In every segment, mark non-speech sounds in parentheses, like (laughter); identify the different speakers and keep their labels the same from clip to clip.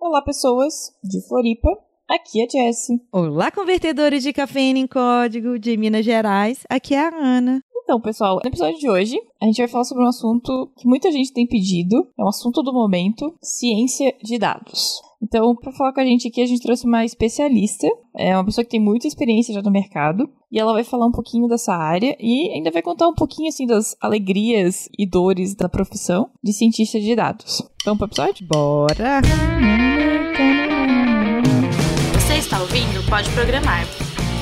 Speaker 1: Olá, pessoas de Floripa. Aqui é Jessie.
Speaker 2: Olá, convertedores de cafeína em código de Minas Gerais. Aqui é a Ana.
Speaker 1: Então, pessoal, no episódio de hoje, a gente vai falar sobre um assunto que muita gente tem pedido. É um assunto do momento: ciência de dados. Então, para falar com a gente aqui, a gente trouxe uma especialista, é uma pessoa que tem muita experiência já no mercado, e ela vai falar um pouquinho dessa área e ainda vai contar um pouquinho assim das alegrias e dores da profissão de cientista de dados. Vamos para o episódio?
Speaker 2: Bora!
Speaker 3: Você está ouvindo Pode Programar.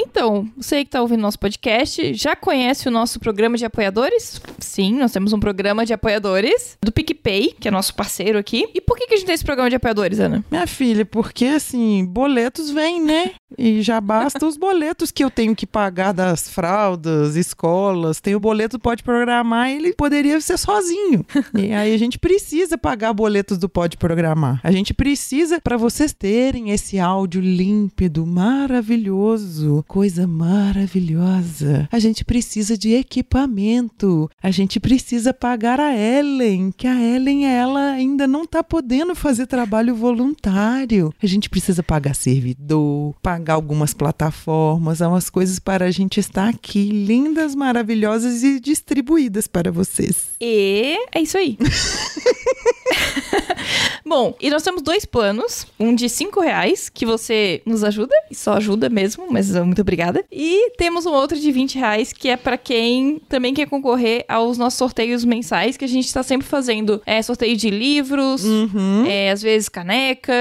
Speaker 1: Então, você que está ouvindo nosso podcast, já conhece o nosso programa de apoiadores? Sim, nós temos um programa de apoiadores do PicPay, que é nosso parceiro aqui. E por que, que a gente tem esse programa de apoiadores, Ana?
Speaker 2: Minha filha, porque assim, boletos vêm, né? E já basta os boletos que eu tenho que pagar das fraldas, escolas. Tem o boleto Pode Programar, ele poderia ser sozinho. E aí a gente precisa pagar boletos do Pode Programar. A gente precisa para vocês terem esse áudio límpido, maravilhoso, coisa maravilhosa. A gente precisa de equipamento. A gente precisa pagar a Ellen, que a Ellen ela ainda não tá podendo fazer trabalho voluntário. A gente precisa pagar servidor, pagar algumas plataformas, umas coisas para a gente estar aqui lindas, maravilhosas e distribuídas para vocês.
Speaker 1: E é isso aí. (laughs) Bom, e nós temos dois planos. Um de 5 reais, que você nos ajuda, e só ajuda mesmo, mas muito obrigada. E temos um outro de 20 reais, que é para quem também quer concorrer aos nossos sorteios mensais, que a gente tá sempre fazendo é, sorteio de livros,
Speaker 2: Uhum.
Speaker 1: é, às vezes caneca,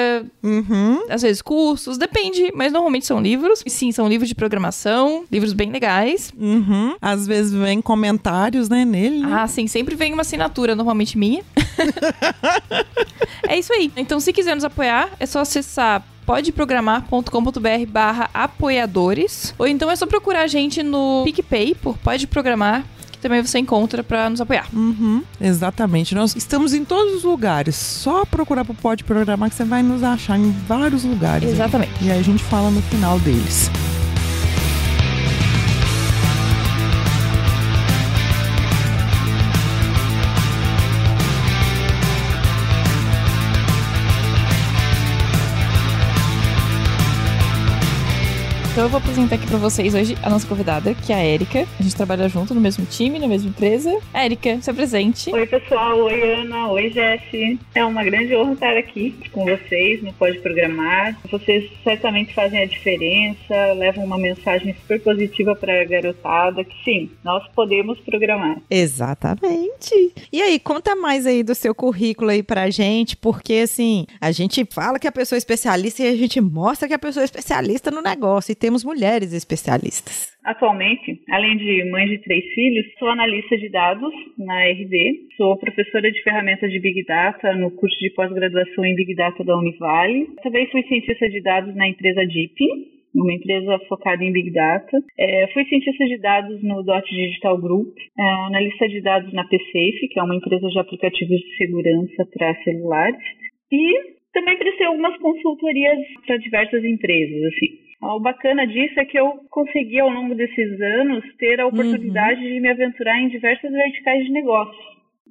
Speaker 2: Uhum.
Speaker 1: às vezes cursos, depende, mas normalmente são livros. E sim, são livros de programação, livros bem legais.
Speaker 2: Uhum. Às vezes vem comentários, né, nele. né?
Speaker 1: Ah, sim, sempre vem uma assinatura, normalmente minha. (laughs) é isso aí. Então, se quiser nos apoiar, é só acessar podeprogramar.com.br barra apoiadores. Ou então é só procurar a gente no PicPay por Pode Programar, que também você encontra pra nos apoiar.
Speaker 2: Uhum, exatamente. Nós estamos em todos os lugares. Só procurar pro Pode Programar que você vai nos achar em vários lugares.
Speaker 1: Exatamente.
Speaker 2: E aí a gente fala no final deles.
Speaker 1: Então eu vou apresentar aqui pra vocês hoje a nossa convidada, que é a Erika. A gente trabalha junto no mesmo time, na mesma empresa. Érica, se apresente.
Speaker 4: Oi, pessoal. Oi, Ana. Oi, Jesse. É uma grande honra estar aqui com vocês no Pode Programar. Vocês certamente fazem a diferença, levam uma mensagem super positiva para a garotada que sim, nós podemos programar.
Speaker 2: Exatamente.
Speaker 5: E aí, conta mais aí do seu currículo aí pra gente, porque assim, a gente fala que a pessoa é especialista e a gente mostra que a pessoa é especialista no negócio. E temos mulheres especialistas.
Speaker 4: Atualmente, além de mãe de três filhos, sou analista de dados na RD, sou professora de ferramentas de Big Data no curso de pós-graduação em Big Data da Univale. Também fui cientista de dados na empresa DIP, uma empresa focada em Big Data. É, fui cientista de dados no Dot Digital Group, é, analista de dados na PSafe, que é uma empresa de aplicativos de segurança para celulares. E também prestei algumas consultorias para diversas empresas, assim. O bacana disso é que eu consegui, ao longo desses anos, ter a oportunidade de me aventurar em diversas verticais de negócio.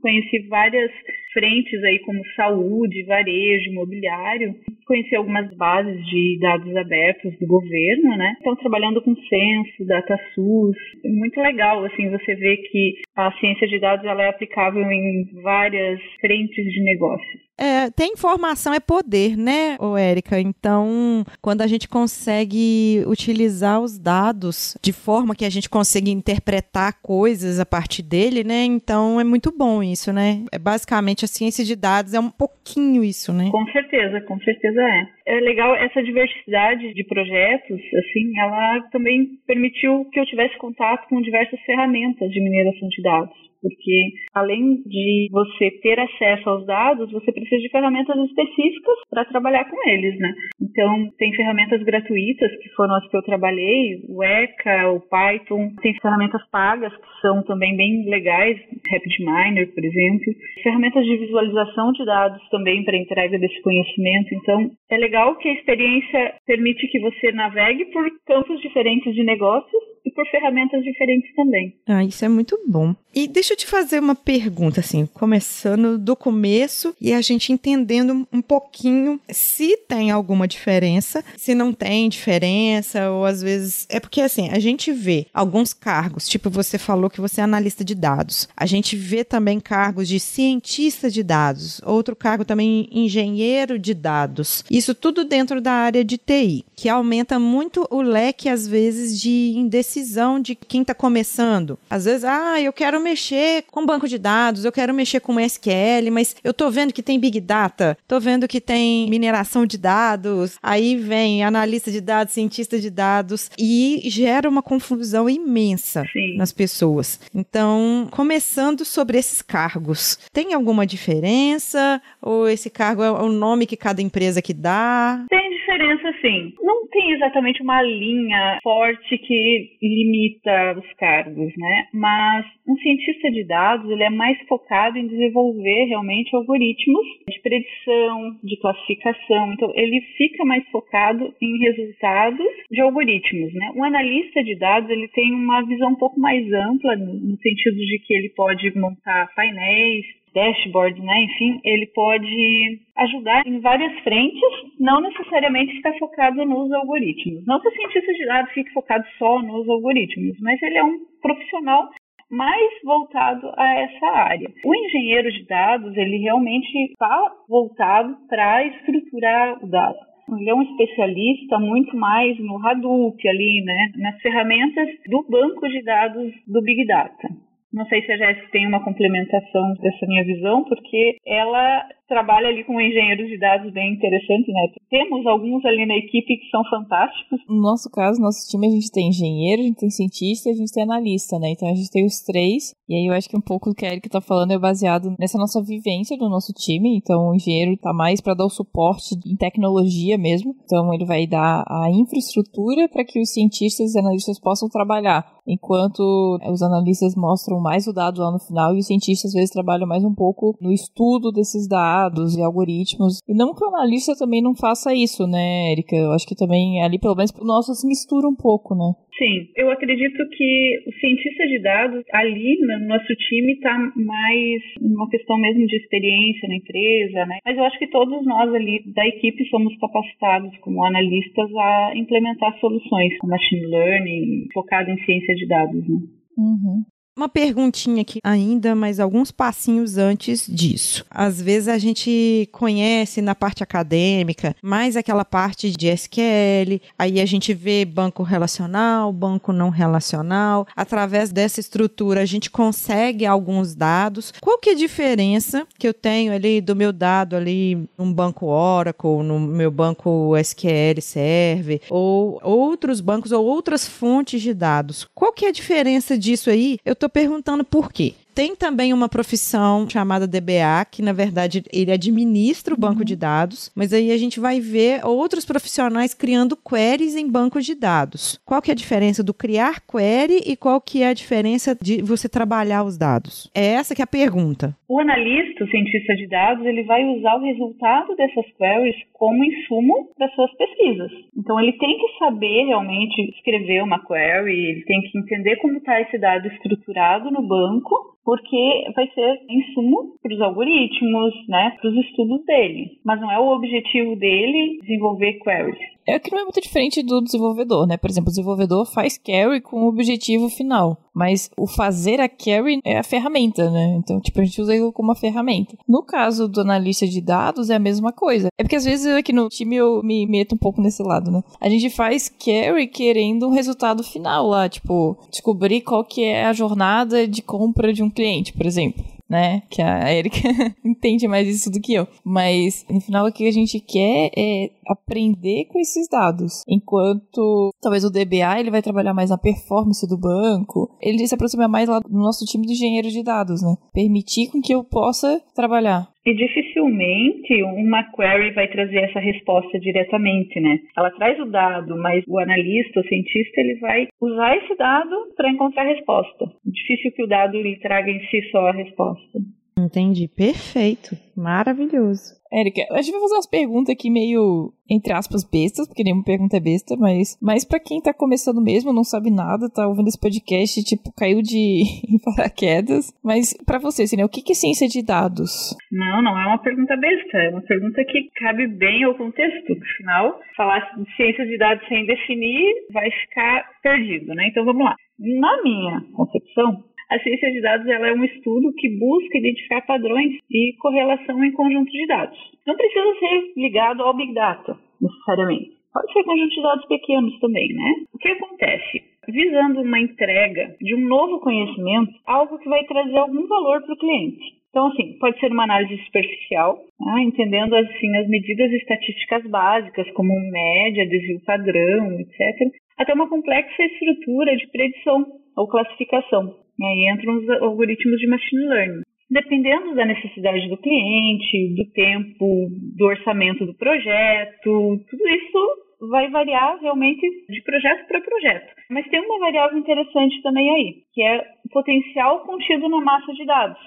Speaker 4: Conheci várias frentes aí como saúde, varejo, imobiliário. Conheci algumas bases de dados abertos do governo, né? Estão trabalhando com censo, DataSUS. Muito legal, assim, você vê que a ciência de dados ela é aplicável em várias frentes de negócio.
Speaker 5: É, ter informação é poder, né, ô Érica? Então, quando a gente consegue utilizar os dados de forma que a gente consiga interpretar coisas a partir dele, né? Então, é muito bom isso, né? É basicamente a ciência de dados é um pouquinho isso, né?
Speaker 4: Com certeza, com certeza é. É legal essa diversidade de projetos, assim, ela também permitiu que eu tivesse contato com diversas ferramentas de mineração de dados porque além de você ter acesso aos dados, você precisa de ferramentas específicas para trabalhar com eles, né? Então, tem ferramentas gratuitas, que foram as que eu trabalhei, o ECA, o Python, tem ferramentas pagas, que são também bem legais, RapidMiner, por exemplo, ferramentas de visualização de dados também para entrega desse conhecimento. Então, é legal que a experiência permite que você navegue por campos diferentes de negócios e por ferramentas diferentes também.
Speaker 5: Ah, isso é muito bom. E deixa eu te fazer uma pergunta, assim, começando do começo e a gente entendendo um pouquinho se tem alguma diferença, se não tem diferença, ou às vezes. É porque, assim, a gente vê alguns cargos, tipo você falou que você é analista de dados. A gente vê também cargos de cientista de dados, outro cargo também engenheiro de dados. Isso tudo dentro da área de TI, que aumenta muito o leque, às vezes, de indecisão de quem está começando. Às vezes, ah, eu quero mexer com banco de dados, eu quero mexer com SQL, mas eu tô vendo que tem Big Data, tô vendo que tem mineração de dados, aí vem analista de dados, cientista de dados, e gera uma confusão imensa
Speaker 4: Sim.
Speaker 5: nas pessoas. Então, começando sobre esses cargos, tem alguma diferença? Ou esse cargo é o nome que cada empresa que dá?
Speaker 4: Tem diferença, sim. Não tem exatamente uma linha forte que limita os cargos, né? Mas um cientista de dados, ele é mais focado em desenvolver realmente algoritmos de predição, de classificação. Então, ele fica mais focado em resultados de algoritmos, né? Um analista de dados, ele tem uma visão um pouco mais ampla, no sentido de que ele pode montar painéis, dashboards, né? Enfim, ele pode ajudar em várias frentes, não necessariamente ficar focado nos algoritmos. Não que o cientista de dados fique focado só nos algoritmos, mas ele é um profissional mais voltado a essa área. O engenheiro de dados, ele realmente está voltado para estruturar o dado. Ele é um especialista muito mais no Hadoop ali, né, nas ferramentas do banco de dados do Big Data. Não sei se a Jéssica tem uma complementação dessa minha visão, porque ela trabalha ali com engenheiros de dados bem interessante, né? Temos alguns ali na equipe que são fantásticos.
Speaker 1: No nosso caso, nosso time, a gente tem engenheiro, a gente tem cientista a gente tem analista, né? Então a gente tem os três. E aí eu acho que um pouco do que a Erika tá falando é baseado nessa nossa vivência do nosso time. Então o engenheiro tá mais para dar o suporte em tecnologia mesmo. Então ele vai dar a infraestrutura para que os cientistas e analistas possam trabalhar. Enquanto os analistas mostram mais o dado lá no final e os cientistas às vezes trabalham mais um pouco no estudo desses dados e algoritmos. E não que o analista também não faça isso, né, Erika? Eu acho que também ali, pelo menos, o nosso se mistura um pouco, né?
Speaker 4: Sim, eu acredito que o cientista de dados ali no nosso time está mais uma questão mesmo de experiência na empresa, né? Mas eu acho que todos nós ali da equipe somos capacitados como analistas a implementar soluções com machine learning, focado em ciência de dados, né?
Speaker 1: Uhum.
Speaker 5: Uma perguntinha aqui ainda, mas alguns passinhos antes disso. Às vezes a gente conhece na parte acadêmica mais aquela parte de SQL, aí a gente vê banco relacional, banco não relacional. Através dessa estrutura a gente consegue alguns dados. Qual que é a diferença que eu tenho ali do meu dado ali num banco Oracle, no meu banco SQL Server, ou outros bancos ou outras fontes de dados? Qual que é a diferença disso aí? Eu tô perguntando por quê. Tem também uma profissão chamada DBA, que na verdade ele administra o banco de dados, mas aí a gente vai ver outros profissionais criando queries em bancos de dados. Qual que é a diferença do criar query e qual que é a diferença de você trabalhar os dados? É essa que é a pergunta.
Speaker 4: O analista, o cientista de dados, ele vai usar o resultado dessas queries como insumo para suas pesquisas. Então, ele tem que saber realmente escrever uma query, ele tem que entender como está esse dado estruturado no banco, porque vai ser insumo para os algoritmos, né, para os estudos dele. Mas não é o objetivo dele desenvolver queries.
Speaker 1: É que não é muito diferente do desenvolvedor, né? Por exemplo, o desenvolvedor faz carry com o objetivo final, mas o fazer a carry é a ferramenta, né? Então, tipo, a gente usa ele como uma ferramenta. No caso do analista de dados, é a mesma coisa. É porque às vezes aqui no time eu me meto um pouco nesse lado, né? A gente faz carry querendo um resultado final lá, tipo, descobrir qual que é a jornada de compra de um cliente, por exemplo né? Que a Erika (laughs) entende mais isso do que eu. Mas, no final, o que a gente quer é aprender com esses dados. Enquanto, talvez o DBA, ele vai trabalhar mais na performance do banco. Ele se aproxima mais lá do nosso time de engenheiros de dados, né? Permitir com que eu possa trabalhar.
Speaker 4: E dificilmente uma query vai trazer essa resposta diretamente, né? Ela traz o dado, mas o analista, o cientista, ele vai usar esse dado para encontrar a resposta. Difícil que o dado lhe traga em si só a resposta.
Speaker 5: Entendi. Perfeito. Maravilhoso.
Speaker 1: Érica, a gente vai fazer umas perguntas aqui meio, entre aspas, bestas, porque nenhuma pergunta é besta, mas, mas para quem tá começando mesmo, não sabe nada, tá ouvindo esse podcast, tipo, caiu de (laughs) paraquedas. Mas para você, assim, né, o que é ciência de dados?
Speaker 4: Não, não é uma pergunta besta, é uma pergunta que cabe bem ao contexto. Afinal, falar de ciência de dados sem definir vai ficar perdido, né? Então vamos lá. Na minha concepção, a ciência de dados é um estudo que busca identificar padrões e correlação em conjunto de dados. Não precisa ser ligado ao Big Data, necessariamente. Pode ser conjunto de dados pequenos também, né? O que acontece? Visando uma entrega de um novo conhecimento, algo que vai trazer algum valor para o cliente. Então, assim, pode ser uma análise superficial, né, entendendo assim as medidas estatísticas básicas, como média, desvio padrão, etc., até uma complexa estrutura de predição ou classificação. E aí entram os algoritmos de machine learning. Dependendo da necessidade do cliente, do tempo, do orçamento do projeto, tudo isso vai variar realmente de projeto para projeto. Mas tem uma variável interessante também aí, que é o potencial contido na massa de dados.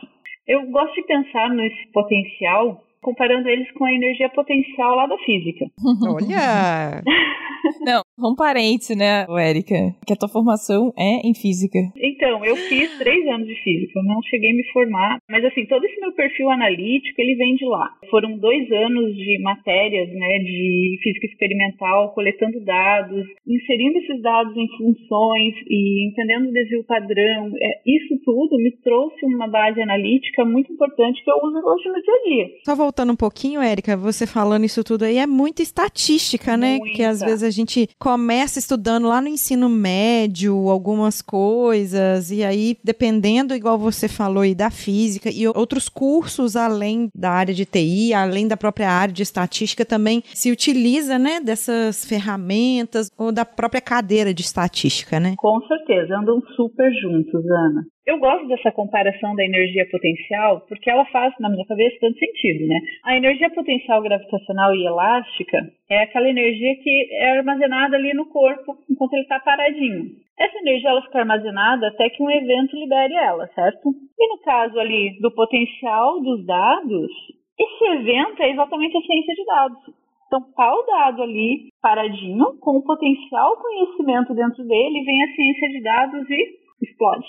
Speaker 4: Eu gosto de pensar nesse potencial comparando eles com a energia potencial lá da física.
Speaker 5: Olha! (laughs)
Speaker 1: Não, um parênteses, né, Érica? Que a tua formação é em física.
Speaker 4: Então, eu fiz três anos de física, eu não cheguei a me formar, mas assim, todo esse meu perfil analítico, ele vem de lá. Foram dois anos de matérias, né, de física experimental, coletando dados, inserindo esses dados em funções e entendendo o desvio padrão. É, isso tudo me trouxe uma base analítica muito importante que eu uso hoje no dia a dia.
Speaker 5: Só voltando um pouquinho, Érica, você falando isso tudo aí é muita estatística, né?
Speaker 4: Muita.
Speaker 5: Que às vezes a gente começa estudando lá no ensino médio algumas coisas, e aí, dependendo, igual você falou aí, da física e outros cursos além da área de TI, além da própria área de estatística, também se utiliza, né, dessas ferramentas ou da própria cadeira de estatística, né?
Speaker 4: Com certeza, andam super juntos, Ana. Eu gosto dessa comparação da energia potencial porque ela faz, na minha cabeça, tanto sentido, né? A energia potencial gravitacional e elástica é aquela energia que é armazenada ali no corpo enquanto ele está paradinho. Essa energia ela fica armazenada até que um evento libere ela, certo? E no caso ali do potencial dos dados, esse evento é exatamente a ciência de dados. Então, tá o dado ali paradinho, com o potencial conhecimento dentro dele, vem a ciência de dados e explode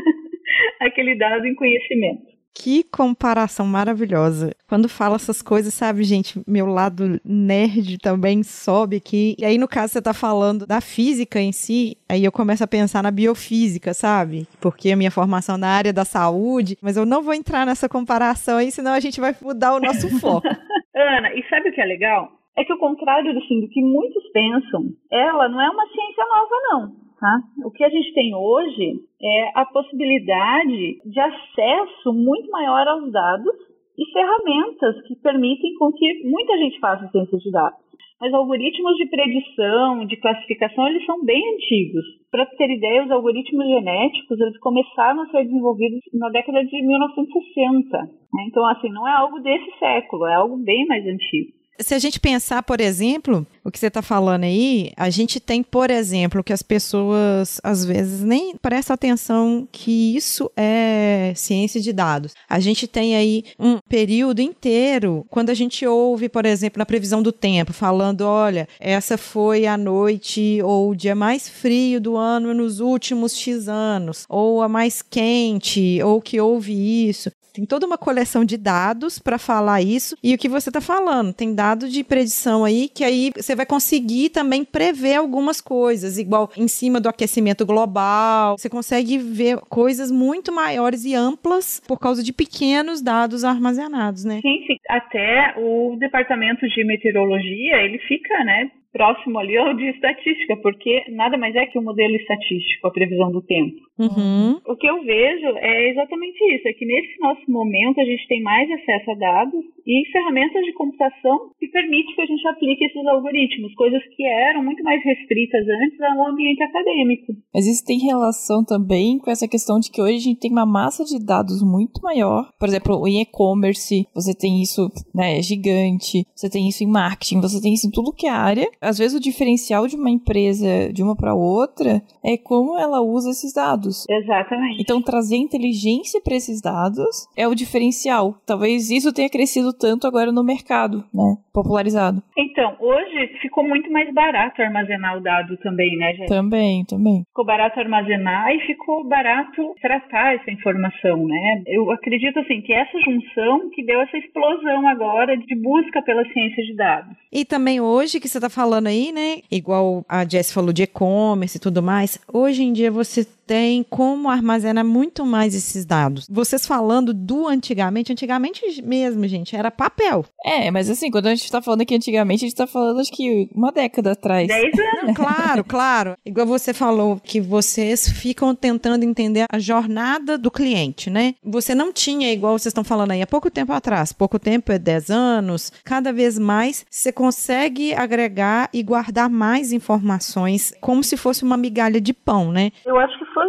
Speaker 4: (laughs) aquele dado em conhecimento.
Speaker 5: Que comparação maravilhosa. Quando fala essas coisas, sabe, gente, meu lado nerd também sobe aqui. E aí, no caso, você tá falando da física em si, aí eu começo a pensar na biofísica, sabe? Porque a minha formação na área da saúde, mas eu não vou entrar nessa comparação aí, senão a gente vai mudar o nosso (laughs) foco.
Speaker 4: Ana, e sabe o que é legal? É que o contrário assim, do que muitos pensam, ela não é uma ciência nova, não. Tá? O que a gente tem hoje é a possibilidade de acesso muito maior aos dados e ferramentas que permitem com que muita gente faça ciência de dados. Mas algoritmos de predição, de classificação, eles são bem antigos. Para ter ideia, os algoritmos genéticos eles começaram a ser desenvolvidos na década de 1960. Né? Então, assim, não é algo desse século, é algo bem mais antigo.
Speaker 5: Se a gente pensar, por exemplo, o que você está falando aí, a gente tem, por exemplo, que as pessoas às vezes nem prestam atenção que isso é ciência de dados. A gente tem aí um período inteiro, quando a gente ouve, por exemplo, na previsão do tempo, falando: olha, essa foi a noite ou o dia mais frio do ano nos últimos X anos, ou a mais quente, ou que houve isso. Tem toda uma coleção de dados para falar isso. E o que você está falando, tem dados de predição aí que aí você vai conseguir também prever algumas coisas, igual em cima do aquecimento global. Você consegue ver coisas muito maiores e amplas por causa de pequenos dados armazenados, né?
Speaker 4: Sim, sim. Até o departamento de meteorologia, ele fica, né, próximo ali ao de estatística, porque nada mais é que um modelo estatístico, a previsão do tempo.
Speaker 5: Uhum.
Speaker 4: O que eu vejo é exatamente isso, é que nesse nosso momento a gente tem mais acesso a dados e ferramentas de computação que permitem que a gente aplique esses algoritmos, coisas que eram muito mais restritas antes ao ambiente acadêmico.
Speaker 1: Mas isso tem relação também com essa questão de que hoje a gente tem uma massa de dados muito maior. Por exemplo, em e-commerce, você tem isso, né, é gigante. Você tem isso em marketing, você tem isso em tudo que é área. Às vezes o diferencial de uma empresa de uma para outra é como ela usa esses dados.
Speaker 4: Exatamente.
Speaker 1: Então, trazer inteligência para esses dados é o diferencial. Talvez isso tenha crescido tanto agora no mercado, né? Popularizado.
Speaker 4: Então, hoje ficou muito mais barato armazenar o dado também, né, gente?
Speaker 1: Também, também.
Speaker 4: Ficou barato armazenar e ficou barato tratar essa informação, né? Eu acredito, assim, que essa junção que deu essa explosão agora de busca pela ciência de dados.
Speaker 5: E também hoje que você está falando aí, né? Igual a Jess falou de e-commerce e tudo mais. Hoje em dia você tem como armazenar muito mais esses dados. Vocês falando do antigamente, antigamente mesmo, gente, era papel.
Speaker 1: É, mas assim, quando a gente tá falando aqui antigamente, a gente tá falando acho que uma década atrás.
Speaker 4: Dez anos.
Speaker 5: Claro, claro. Igual você falou que vocês ficam tentando entender a jornada do cliente, né? Você não tinha, igual vocês estão falando aí, há pouco tempo atrás. Pouco tempo é 10 anos. Cada vez mais você consegue agregar e guardar mais informações como se fosse uma migalha de pão, né?
Speaker 4: Eu acho que foi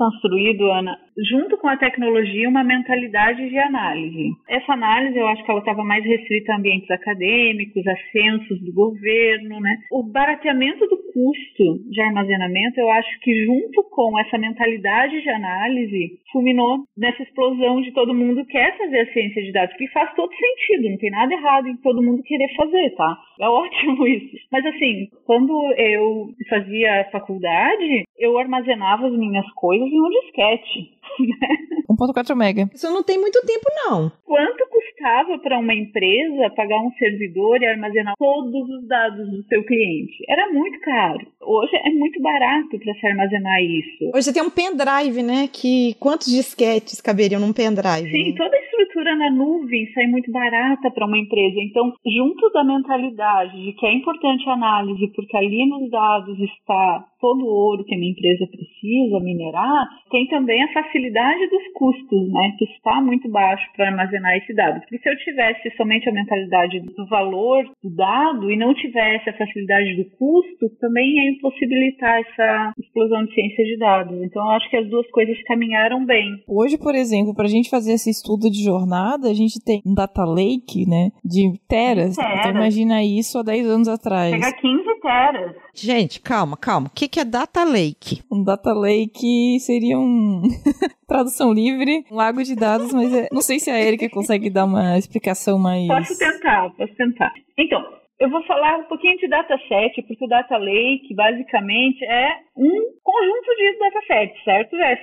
Speaker 4: construído, Ana, junto com a tecnologia, uma mentalidade de análise. Essa análise, eu acho que ela estava mais restrita a ambientes acadêmicos, a censos do governo, né? O barateamento do custo de armazenamento, eu acho que junto com essa mentalidade de análise, fulminou nessa explosão de todo mundo quer fazer a ciência de dados, que faz todo sentido, não tem nada errado em todo mundo querer fazer, tá? É ótimo (laughs) isso. Mas assim, quando eu fazia faculdade, eu armazenava as minhas coisas em um disquete. (laughs)
Speaker 1: 1.4 mega.
Speaker 5: Isso não tem muito tempo, não.
Speaker 4: Quanto custava para uma empresa pagar um servidor e armazenar todos os dados do seu cliente? Era muito caro. Hoje é muito barato para se armazenar isso.
Speaker 5: Hoje você tem um pendrive, né? Que quantos disquetes caberiam num pendrive?
Speaker 4: Sim,
Speaker 5: né?
Speaker 4: toda a estrutura na nuvem sai muito barata para uma empresa. Então, junto da mentalidade de que é importante a análise, porque ali nos dados está todo o ouro que a minha empresa precisa minerar, tem também a facilidade dos custos, né, que está muito baixo para armazenar esse dado. Porque se eu tivesse somente a mentalidade do valor do dado e não tivesse a facilidade do custo, também ia impossibilitar essa explosão de ciência de dados. Então, eu acho que as duas coisas caminharam bem.
Speaker 1: Hoje, por exemplo, para a gente fazer esse estudo de jornada, a gente tem um data lake, né, de teras.
Speaker 4: Teras.
Speaker 1: Então, imagina isso há 10 anos atrás.
Speaker 4: Chega a 15 teras.
Speaker 5: Gente, calma, calma. O que, que é data lake?
Speaker 1: Um data lake seria um (laughs) tradução livre, um lago de dados, mas é- não sei se a Erika consegue dar uma explicação mais.
Speaker 4: Posso tentar, posso tentar. Então, eu vou falar um pouquinho de dataset, porque o data lake basicamente é um conjunto de datasets, certo, Jess?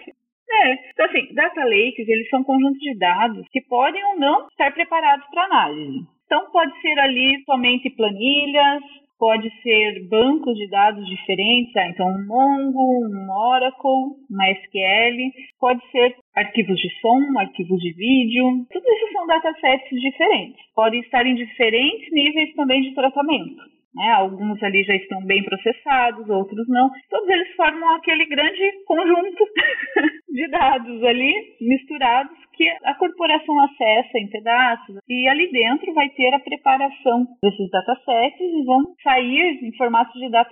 Speaker 4: É, então assim, data lakes, eles são conjuntos de dados que podem ou não estar preparados para análise. Então pode ser ali somente planilhas, pode ser bancos de dados diferentes, ah, então um Mongo, um Oracle, uma SQL, pode ser arquivos de som, arquivos de vídeo, tudo isso são datasets diferentes. Podem estar em diferentes níveis também de tratamento. Né? Alguns ali já estão bem processados, outros não. Todos eles formam aquele grande conjunto (laughs) de dados ali misturados que a corporação acessa em pedaços e ali dentro vai ter a preparação desses datasets e vão sair em formato de data.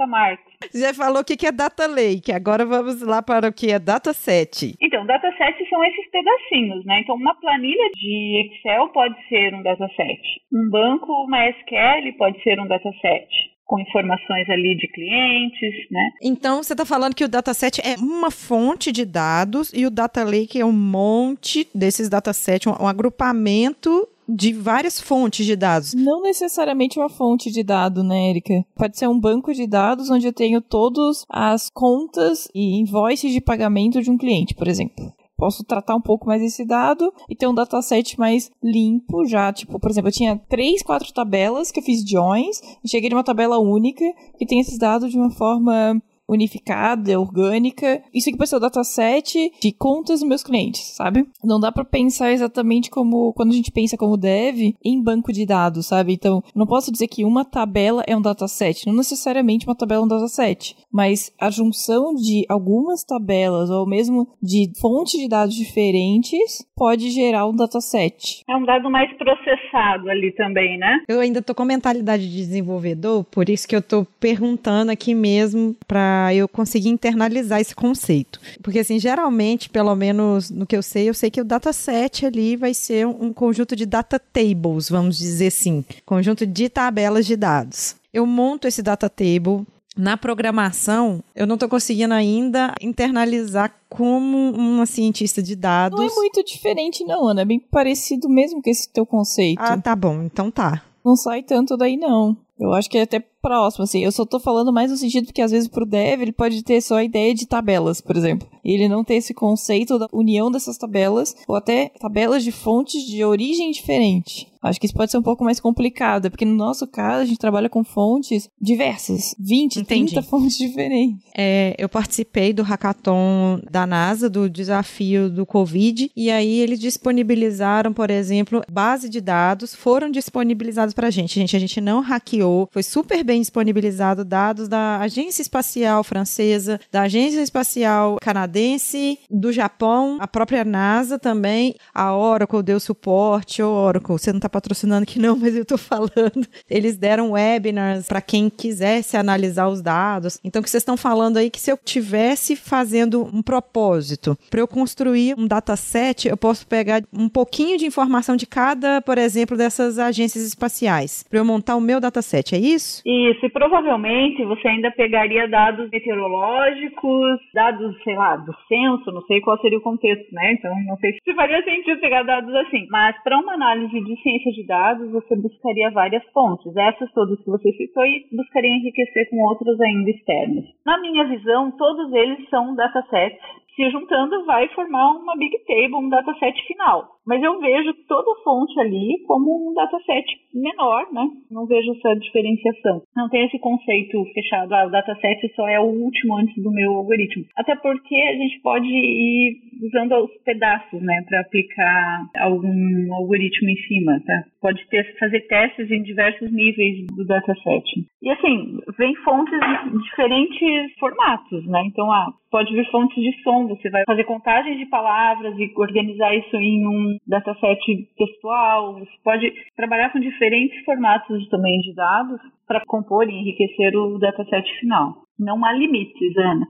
Speaker 5: Você já falou o que, que é data lake. Agora vamos lá para o que é dataset.
Speaker 4: Então, datasets são esses pedacinhos, né? Então, uma planilha de Excel pode ser um dataset. Um banco, uma SQL pode ser um dataset. Com informações ali de clientes, né?
Speaker 5: Então, você está falando que o dataset é uma fonte de dados e o data lake é um monte desses datasets, um, um agrupamento de várias fontes de dados.
Speaker 1: Não necessariamente uma fonte de dado, né, Erika? Pode ser um banco de dados onde eu tenho todas as contas e invoices de pagamento de um cliente, por exemplo. Posso tratar um pouco mais esse dado e ter um dataset mais limpo já. Tipo, por exemplo, eu tinha três, quatro tabelas que eu fiz joins e cheguei numa tabela única que tem esses dados de uma forma unificada, orgânica. Isso aqui pode ser o dataset de contas dos meus clientes, sabe? Não dá para pensar exatamente como quando a gente pensa como dev em banco de dados, sabe? Então, não posso dizer que uma tabela é um dataset, não necessariamente uma tabela é um dataset, mas a junção de algumas tabelas ou mesmo de fontes de dados diferentes pode gerar um dataset.
Speaker 4: É um dado mais processado ali também, né?
Speaker 5: Eu ainda tô com mentalidade de desenvolvedor, por isso que eu tô perguntando aqui mesmo para eu conseguir internalizar esse conceito. Porque assim, geralmente, pelo menos no que eu sei, eu sei que o dataset ali vai ser um conjunto de data tables, vamos dizer assim, conjunto de tabelas de dados. Eu monto esse data table, na programação, eu não estou conseguindo ainda internalizar como uma cientista de dados.
Speaker 1: Não é muito diferente, não, Ana. É bem parecido mesmo com esse teu conceito.
Speaker 5: Ah, tá bom. Então tá.
Speaker 1: Não sai tanto daí, não. Eu acho que é até próximo, assim. Eu só tô falando mais no sentido que às vezes pro dev ele pode ter só a ideia de tabelas, por exemplo. E ele não ter esse conceito da união dessas tabelas, ou até tabelas de fontes de origem diferente. Acho que isso pode ser um pouco mais complicado, porque no nosso caso a gente trabalha com fontes diversas, 20,
Speaker 5: Entendi.
Speaker 1: 30 (laughs) fontes diferentes.
Speaker 5: É, eu participei do hackathon da NASA, do desafio do Covid, e aí eles disponibilizaram, por exemplo, base de dados, foram disponibilizados pra gente. Gente, a gente não hackeou, foi super bem disponibilizado dados da Agência Espacial Francesa, da Agência Espacial Canadense, do Japão, a própria NASA também, a Oracle deu suporte, Oracle, você não tá patrocinando aqui não, (laughs) mas eu tô falando. Eles deram webinars para quem quisesse analisar os dados. Então, o que vocês estão falando aí é que se eu tivesse fazendo um propósito para eu construir um dataset, eu posso pegar um pouquinho de informação de cada, por exemplo, dessas agências espaciais, para eu montar o meu dataset, é isso?
Speaker 4: Isso, e provavelmente você ainda pegaria dados meteorológicos, dados, sei lá, do censo, não sei qual seria o contexto, né? Então, não sei se faria sentido pegar dados assim. Mas para uma análise de ciência de dados, você buscaria várias fontes. Essas todas que você citou e buscaria enriquecer com outras ainda externas. Na minha visão, todos eles são datasets se juntando vai formar uma big table, um dataset final. Mas eu vejo toda fonte ali como um dataset menor, né? Não vejo essa diferenciação. Não tem esse conceito fechado, ah, o dataset só é o último antes do meu algoritmo. Até porque a gente pode ir usando os pedaços, né, para aplicar algum algoritmo em cima, tá? Pode ter, fazer testes em diversos níveis do dataset. E assim, vem fontes de diferentes formatos, né? Então, ah, pode vir fontes de som, você vai fazer contagem de palavras e organizar isso em um dataset textual, você pode trabalhar com diferentes formatos também de dados para compor e enriquecer o dataset final. Não há limites, Ana.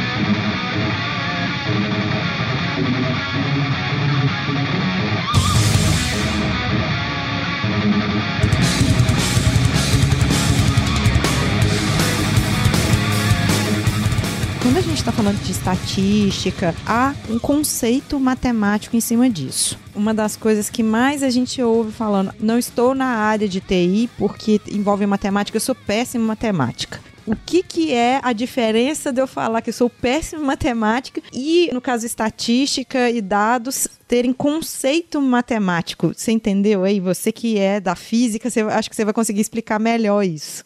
Speaker 4: (laughs)
Speaker 5: gente está falando de estatística, há um conceito matemático em cima disso. Uma das coisas que mais a gente ouve falando, não estou na área de TI porque envolve matemática, eu sou péssima em matemática. O que, que é a diferença de eu falar que eu sou péssima em matemática e, no caso, estatística e dados terem conceito matemático? Você entendeu aí? Você que é da física, você, acho que você vai conseguir explicar melhor isso.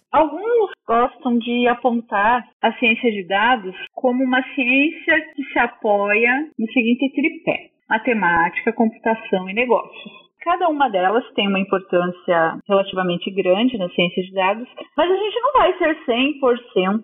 Speaker 4: Gostam de apontar a ciência de dados como uma ciência que se apoia no seguinte tripé: matemática, computação e negócios. Cada uma delas tem uma importância relativamente grande na ciência de dados, mas a gente não vai ser 100%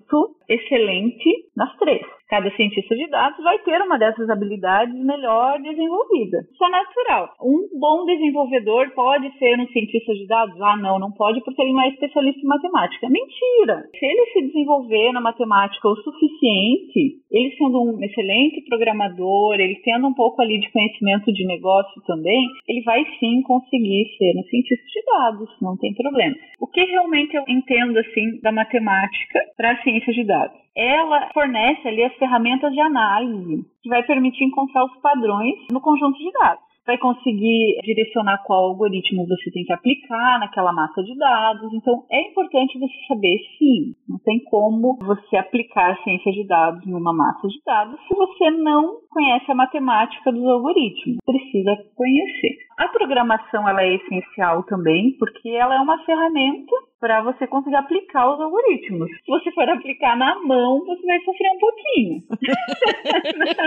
Speaker 4: excelente nas três. Cada cientista de dados vai ter uma dessas habilidades melhor desenvolvida. Isso é natural. Um bom desenvolvedor pode ser um cientista de dados? Ah, não, não pode porque ele não é especialista em matemática. Mentira! Se ele se desenvolver na matemática o suficiente, ele sendo um excelente programador, ele tendo um pouco ali de conhecimento de negócio também, ele vai sim conseguir ser um cientista de dados, não tem problema. O que realmente eu entendo assim da matemática para a ciência de dados? Ela fornece ali as ferramentas de análise que vai permitir encontrar os padrões no conjunto de dados. Vai conseguir direcionar qual algoritmo você tem que aplicar naquela massa de dados. Então, é importante você saber, sim, não tem como você aplicar a ciência de dados numa massa de dados se você não conhece a matemática dos algoritmos. Precisa conhecer. A programação ela é essencial também, porque ela é uma ferramenta para você conseguir aplicar os algoritmos. Se você for aplicar na mão, você vai sofrer um pouquinho.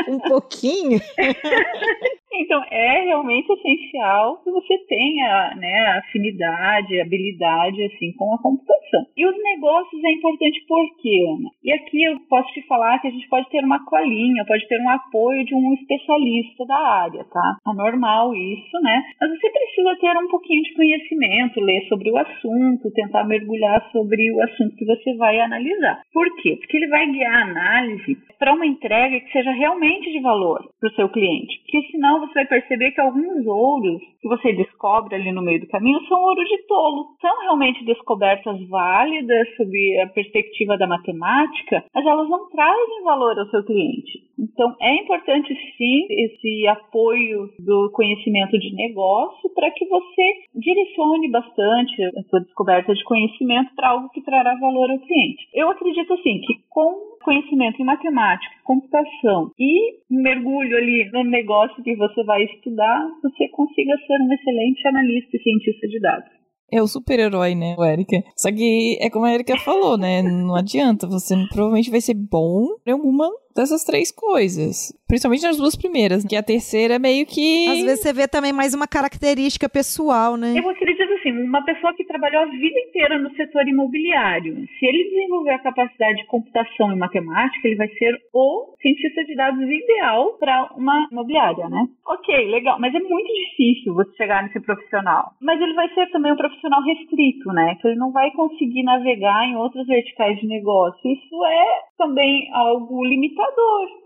Speaker 4: (laughs)
Speaker 5: um pouquinho? (laughs)
Speaker 4: Então, é realmente essencial que você tenha né, afinidade, habilidade assim, com a computação. E os negócios é importante por quê, Ana? E aqui eu posso te falar que a gente pode ter uma colinha, pode ter um apoio de um especialista da área, tá? É normal isso, né? Mas você precisa ter um pouquinho de conhecimento, ler sobre o assunto, tentar mergulhar sobre o assunto que você vai analisar. Por quê? Porque ele vai guiar a análise para uma entrega que seja realmente de valor para o seu cliente. Porque senão você vai perceber que alguns ouros que você descobre ali no meio do caminho são ouro de tolo. São realmente descobertas válidas sob a perspectiva da matemática, mas elas não trazem valor ao seu cliente. Então, é importante sim esse apoio do conhecimento de negócio para que você direcione bastante a sua descoberta de conhecimento para algo que trará valor ao cliente. Eu acredito assim que com conhecimento em matemática, computação e mergulho ali no negócio que você vai estudar, você consiga ser um excelente analista e cientista de dados.
Speaker 1: É o super-herói, né, Erika? Só que é como a Erika falou, né? Não adianta, você provavelmente vai ser bom em alguma dessas três coisas. Principalmente nas duas primeiras, que a terceira é meio que.
Speaker 5: Às vezes você vê também mais uma característica pessoal, né?
Speaker 4: Eu acredito assim, uma pessoa que trabalhou a vida inteira no setor imobiliário, se ele desenvolver a capacidade de computação e matemática, ele vai ser o cientista de dados ideal para uma imobiliária, né? Ok, legal, mas é muito difícil você chegar nesse profissional. Mas ele vai ser também um profissional restrito, né? Que ele não vai conseguir navegar em outras verticais de negócio. Isso é também algo limitador.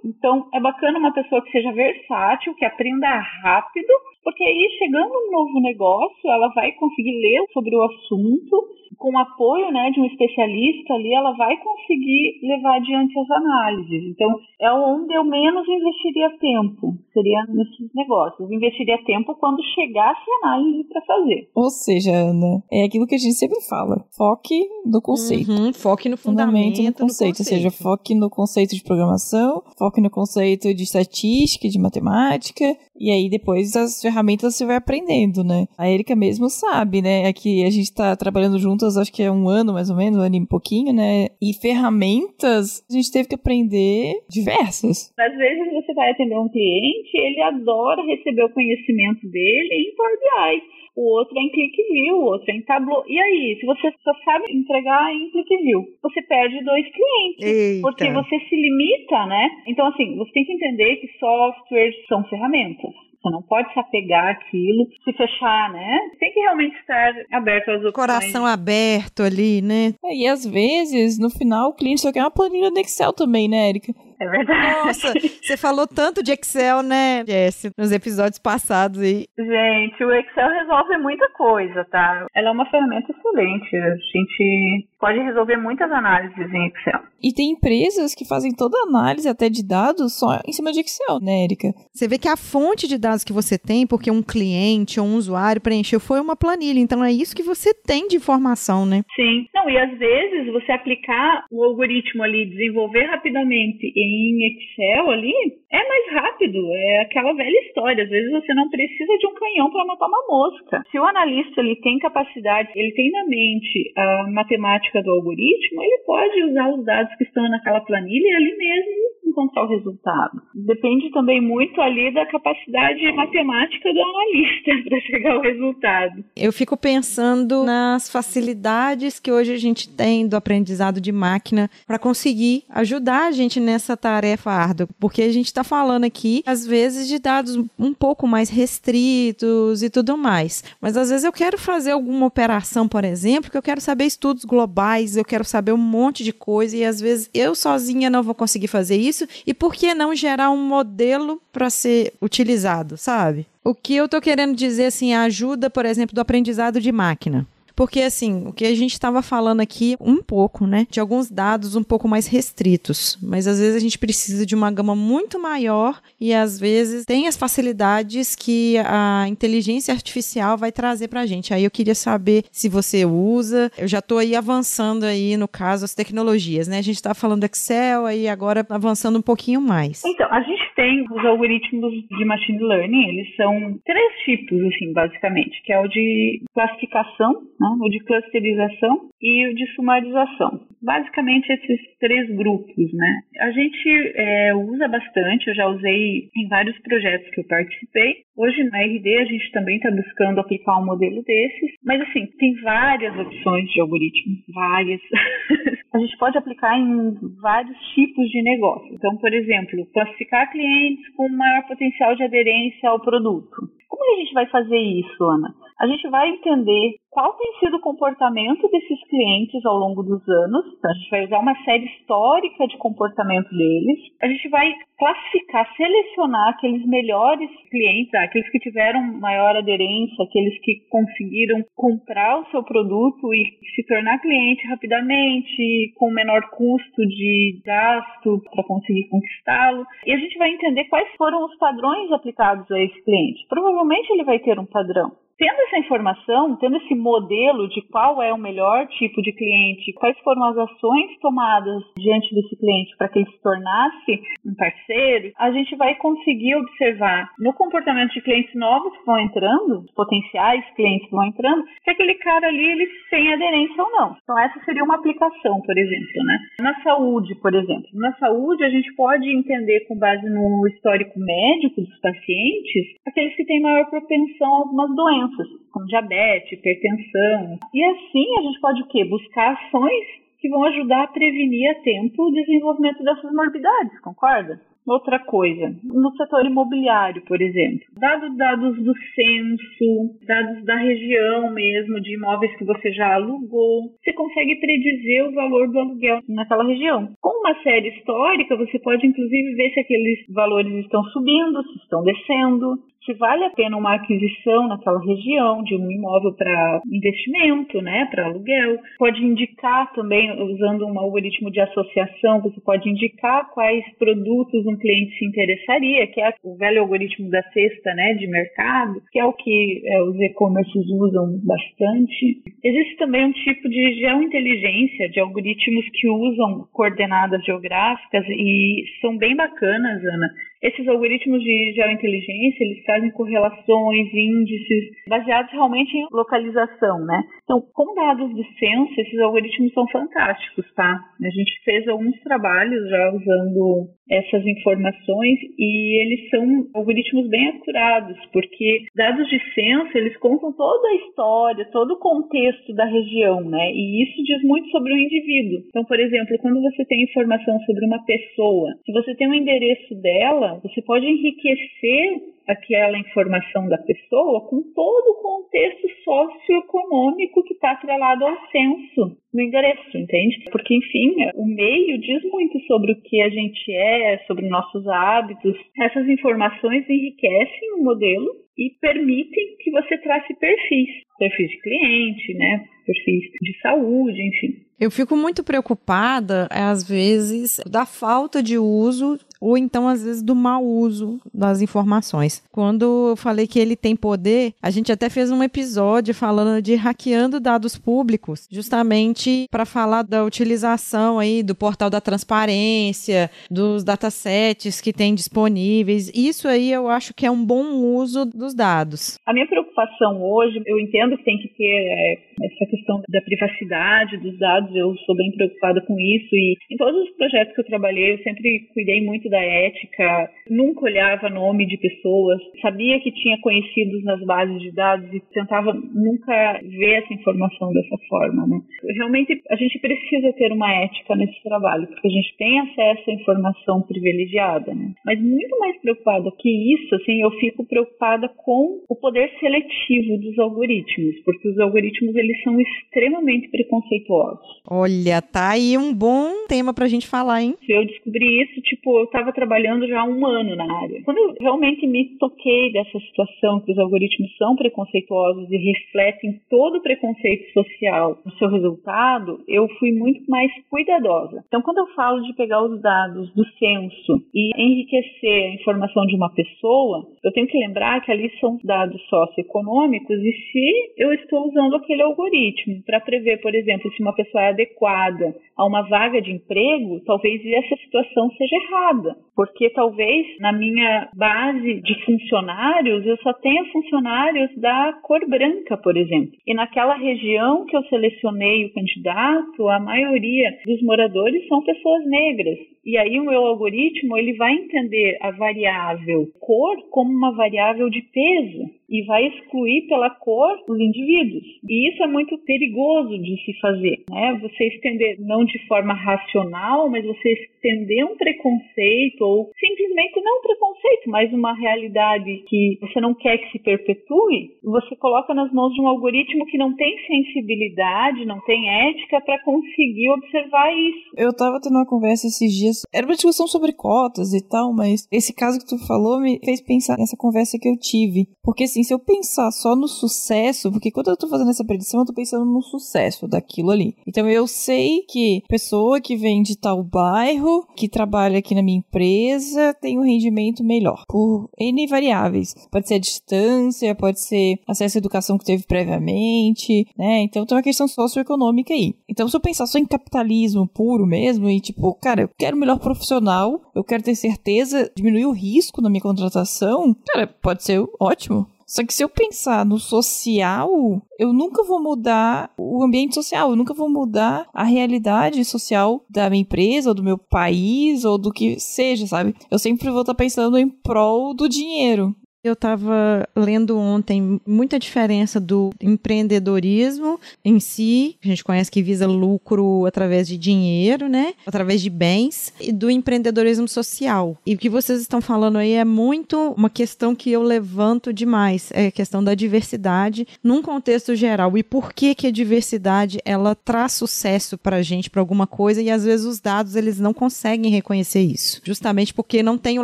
Speaker 4: Então, é bacana uma pessoa que seja versátil, que aprenda rápido, porque aí, chegando um novo negócio, ela vai conseguir ler sobre o assunto, com o apoio né, de um especialista ali, ela vai conseguir levar adiante as análises. Então, é onde eu menos investiria tempo, seria nesses negócios. Eu investiria tempo quando chegasse a análise para fazer.
Speaker 1: Ou seja, Ana, é aquilo que a gente sempre fala: foque no conceito.
Speaker 5: Uhum, foque no fundamento,
Speaker 1: no conceito, Ou seja, foque no conceito de programação, foque no conceito de estatística, de matemática, e aí depois as ferramentas você vai aprendendo, né? A Erika mesmo sabe, né? Aqui a gente tá trabalhando juntas, acho que é um ano mais ou menos, um ano e pouquinho, né? E ferramentas a gente teve que aprender diversas.
Speaker 4: Às vezes você vai atender um cliente, ele adora receber o conhecimento dele em Power BI o outro é em ClickView, o outro é em Tableau. E aí, se você só sabe entregar em ClickView, você perde dois clientes,
Speaker 5: Eita.
Speaker 4: porque você se limita, né? Então, assim, você tem que entender que softwares são ferramentas. Você não pode se apegar àquilo, se fechar, né? Tem que realmente estar aberto às opções.
Speaker 5: Coração aberto ali, né?
Speaker 1: É, e às vezes, no final, o cliente só quer uma planilha do Excel também, né, Erika?
Speaker 4: É verdade.
Speaker 5: Nossa, você falou tanto de Excel, né, Jess, nos episódios passados aí.
Speaker 4: Gente, o Excel resolve muita coisa, tá? Ela é uma ferramenta excelente. A gente pode resolver muitas análises em Excel.
Speaker 1: E tem empresas que fazem toda a análise até de dados só em cima de Excel, né, Erika?
Speaker 5: Você vê que a fonte de dados que você tem, porque um cliente ou um usuário preencheu, foi uma planilha. Então é isso que você tem de informação, né?
Speaker 4: Sim. Não, e às vezes você aplicar o algoritmo ali, desenvolver rapidamente em Excel ali, é mais rápido. É aquela velha história. Às vezes você não precisa de um canhão para matar uma mosca. Se o analista ele tem capacidade, ele tem na mente a matemática do algoritmo, ele pode usar os dados que estão naquela planilha e ali mesmo encontrar o resultado. Depende também muito ali da capacidade matemática do analista (laughs) para chegar ao resultado.
Speaker 5: Eu fico pensando nas facilidades que hoje a gente tem do aprendizado de máquina para conseguir ajudar a gente nessa tarefa árdua, porque a gente está falando aqui, às vezes, de dados um pouco mais restritos e tudo mais. Mas às vezes eu quero fazer alguma operação, por exemplo, que eu quero saber estudos globais, eu quero saber um monte de coisa e às vezes eu sozinha não vou conseguir fazer isso. E por que não gerar um modelo para ser utilizado, sabe? O que eu estou querendo dizer assim, a ajuda, por exemplo, do aprendizado de máquina. Porque, assim, o que a gente estava falando aqui, um pouco, né? De alguns dados um pouco mais restritos. Mas às vezes a gente precisa de uma gama muito maior e às vezes tem as facilidades que a inteligência artificial vai trazer pra gente. Aí eu queria saber se você usa. Eu já estou aí avançando aí, no caso, as tecnologias, né? A gente está falando Excel aí agora avançando um pouquinho mais.
Speaker 4: Então, a gente tem os algoritmos de machine learning, eles são três tipos, assim, basicamente, que é o de classificação, né? o de clusterização e o de sumarização. Basicamente esses três grupos, né? A gente é, usa bastante, eu já usei em vários projetos que eu participei. Hoje na RD a gente também está buscando aplicar um modelo desses, mas assim, tem várias opções de algoritmo, várias. (laughs) a gente pode aplicar em vários tipos de negócio. Então, por exemplo, classificar clientes com maior potencial de aderência ao produto. Como a gente vai fazer isso, Ana? A gente vai entender qual tem sido o comportamento desses clientes ao longo dos anos. Então, a gente vai usar uma série histórica de comportamento deles. A gente vai classificar, selecionar aqueles melhores clientes, aqueles que tiveram maior aderência, aqueles que conseguiram comprar o seu produto e se tornar cliente rapidamente, com menor custo de gasto para conseguir conquistá-lo. E a gente vai entender quais foram os padrões aplicados a esse cliente. Provavelmente ele vai ter um padrão. Tendo essa informação, tendo esse modelo de qual é o melhor tipo de cliente, quais foram as ações tomadas diante desse cliente para que ele se tornasse um parceiro, a gente vai conseguir observar no comportamento de clientes novos que vão entrando, potenciais clientes que vão entrando, se aquele cara ali ele tem aderência ou não. Então essa seria uma aplicação, por exemplo, né? Na saúde, por exemplo, na saúde a gente pode entender com base no histórico médico dos pacientes aqueles que têm maior propensão a algumas doenças doenças, como diabetes, hipertensão. E assim a gente pode o quê? Buscar ações que vão ajudar a prevenir a tempo o desenvolvimento dessas morbidades, concorda? Outra coisa, no setor imobiliário, por exemplo, dados dados do censo, dados da região mesmo, de imóveis que você já alugou, você consegue predizer o valor do aluguel naquela região. Com uma série histórica, você pode inclusive ver se aqueles valores estão subindo, se estão descendo, se vale a pena uma aquisição naquela região de um imóvel para investimento, né, para aluguel. Pode indicar também, usando um algoritmo de associação, você pode indicar quais produtos um cliente se interessaria, que é o velho algoritmo da cesta, né, de mercado, que é o que é, os e-commerces usam bastante. Existe também um tipo de geointeligência, de algoritmos que usam coordenadas geográficas e são bem bacanas, Ana esses algoritmos de geointeligência, eles trazem correlações, índices, baseados realmente em localização, né? Então, com dados de censo, esses algoritmos são fantásticos, tá? A gente fez alguns trabalhos já usando essas informações e eles são algoritmos bem acurados, porque dados de censo, eles contam toda a história, todo o contexto da região, né? E isso diz muito sobre o indivíduo. Então, por exemplo, quando você tem informação sobre uma pessoa, se você tem o um endereço dela, você pode enriquecer aquela informação da pessoa com todo o contexto socioeconômico que está atrelado ao censo no endereço, entende? Porque, enfim, o meio diz muito sobre o que a gente é, sobre nossos hábitos. Essas informações enriquecem o modelo e permitem que você trace perfis, perfis de cliente, né? Perfis de saúde, enfim.
Speaker 5: Eu fico muito preocupada, às vezes, da falta de uso ou então às vezes do mau uso das informações. Quando eu falei que ele tem poder, a gente até fez um episódio falando de hackeando dados públicos, justamente para falar da utilização aí do portal da transparência, dos datasets que tem disponíveis. Isso aí eu acho que é um bom uso dos dados.
Speaker 4: A minha preocupação hoje, eu entendo que tem que ter é, essa questão da privacidade dos dados, eu sou bem preocupada com isso e em todos os projetos que eu trabalhei, eu sempre cuidei muito da ética, nunca olhava nome de pessoas, sabia que tinha conhecidos nas bases de dados e tentava nunca ver essa informação dessa forma, né? Realmente a gente precisa ter uma ética nesse trabalho, porque a gente tem acesso à informação privilegiada, né? Mas muito mais preocupada que isso, assim, eu fico preocupada com o poder seletivo dos algoritmos, porque os algoritmos eles são extremamente preconceituosos.
Speaker 5: Olha, tá aí um bom tema pra gente falar, hein?
Speaker 4: Eu descobri isso, tipo, eu estava trabalhando já há um ano na área. Quando eu realmente me toquei dessa situação, que os algoritmos são preconceituosos e refletem todo o preconceito social no seu resultado, eu fui muito mais cuidadosa. Então, quando eu falo de pegar os dados do censo e enriquecer a informação de uma pessoa, eu tenho que lembrar que ali são dados socioeconômicos e se eu estou usando aquele algoritmo para prever, por exemplo, se uma pessoa é adequada a uma vaga de emprego, talvez essa situação seja errada, porque talvez na minha base de funcionários eu só tenha funcionários da cor branca, por exemplo. E naquela região que eu selecionei o candidato, a maioria dos moradores são pessoas negras. E aí o meu algoritmo ele vai entender a variável cor como uma variável de peso e vai excluir pela cor os indivíduos. E isso é muito perigoso de se fazer, né? Você estender não de forma racional, mas você estender um preconceito ou simplesmente não um preconceito, mas uma realidade que você não quer que se perpetue, você coloca nas mãos de um algoritmo que não tem sensibilidade, não tem ética para conseguir observar isso.
Speaker 1: Eu tava tendo uma conversa esses dias, era uma discussão sobre cotas e tal, mas esse caso que tu falou me fez pensar nessa conversa que eu tive. Porque assim, se eu pensar só no sucesso, porque quando eu tô fazendo essa predição, eu tô pensando no sucesso daquilo ali. Então eu sei que pessoa que vem de tal bairro, que trabalha aqui na minha empresa, tem um rendimento melhor. Por N variáveis. Pode ser a distância, pode ser acesso à educação que teve previamente, né? Então tem uma questão socioeconômica aí. Então se eu pensar só em capitalismo puro mesmo, e tipo, cara, eu quero o melhor profissional, eu quero ter certeza, diminuir o risco na minha contratação, cara, pode ser ótimo. Só que se eu pensar no social, eu nunca vou mudar o ambiente social, eu nunca vou mudar a realidade social da minha empresa, ou do meu país, ou do que seja, sabe? Eu sempre vou estar pensando em prol do dinheiro.
Speaker 5: Eu estava lendo ontem muita diferença do empreendedorismo em si, a gente conhece que visa lucro através de dinheiro, né? Através de bens, e do empreendedorismo social. E o que vocês estão falando aí é muito uma questão que eu levanto demais, é a questão da diversidade num contexto geral. E por que que a diversidade ela traz sucesso para a gente, para alguma coisa, e às vezes os dados eles não conseguem reconhecer isso. Justamente porque não tem o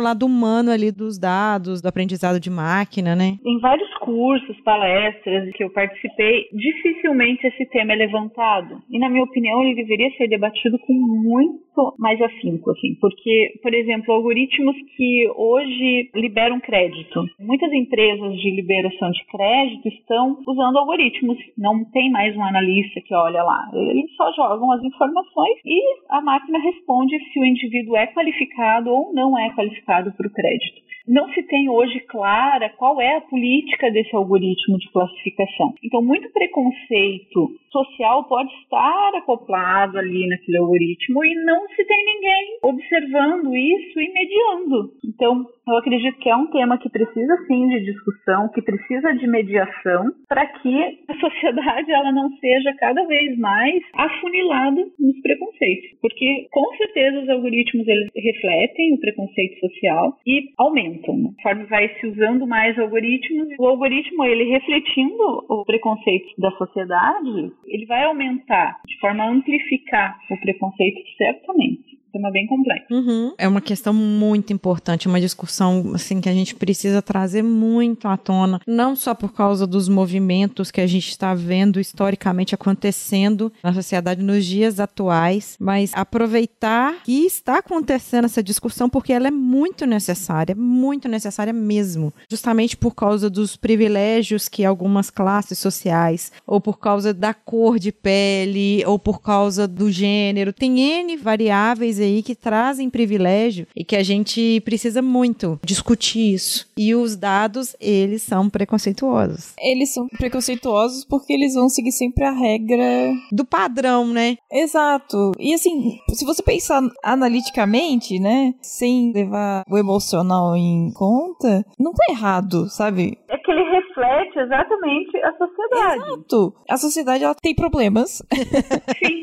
Speaker 5: lado humano ali dos dados, do aprendizado de máquina, né?
Speaker 4: Em vários cursos, palestras que eu participei, dificilmente esse tema é levantado. E na minha opinião, ele deveria ser debatido com muito mais afinco, assim, porque, por exemplo, algoritmos que hoje liberam crédito. Muitas empresas de liberação de crédito estão usando algoritmos. Não tem mais um analista que olha lá. Eles só jogam as informações e a máquina responde se o indivíduo é qualificado ou não é qualificado para o crédito não se tem hoje clara qual é a política desse algoritmo de classificação. Então, muito preconceito social pode estar acoplado ali naquele algoritmo e não se tem ninguém observando isso e mediando. Então, eu acredito que é um tema que precisa sim de discussão, que precisa de mediação, para que a sociedade ela não seja cada vez mais afunilada nos preconceitos, porque com certeza os algoritmos eles refletem o preconceito social e aumentam. Né? Conforme vai se usando mais algoritmos, o algoritmo ele refletindo o preconceito da sociedade, ele vai aumentar de forma a amplificar o preconceito certamente tema bem complexo.
Speaker 5: Uhum. É uma questão muito importante, uma discussão assim que a gente precisa trazer muito à tona, não só por causa dos movimentos que a gente está vendo historicamente acontecendo na sociedade nos dias atuais, mas aproveitar que está acontecendo essa discussão porque ela é muito necessária, muito necessária mesmo, justamente por causa dos privilégios que algumas classes sociais, ou por causa da cor de pele, ou por causa do gênero, tem N variáveis aí que trazem privilégio e que a gente precisa muito discutir isso. E os dados, eles são preconceituosos.
Speaker 1: Eles são preconceituosos porque eles vão seguir sempre a regra
Speaker 5: do padrão, né?
Speaker 1: Exato. E assim, se você pensar analiticamente, né, sem levar o emocional em conta, não tá errado, sabe?
Speaker 4: É que ele reflete exatamente a sociedade.
Speaker 1: Exato. A sociedade ela tem problemas. (laughs)
Speaker 4: Sim.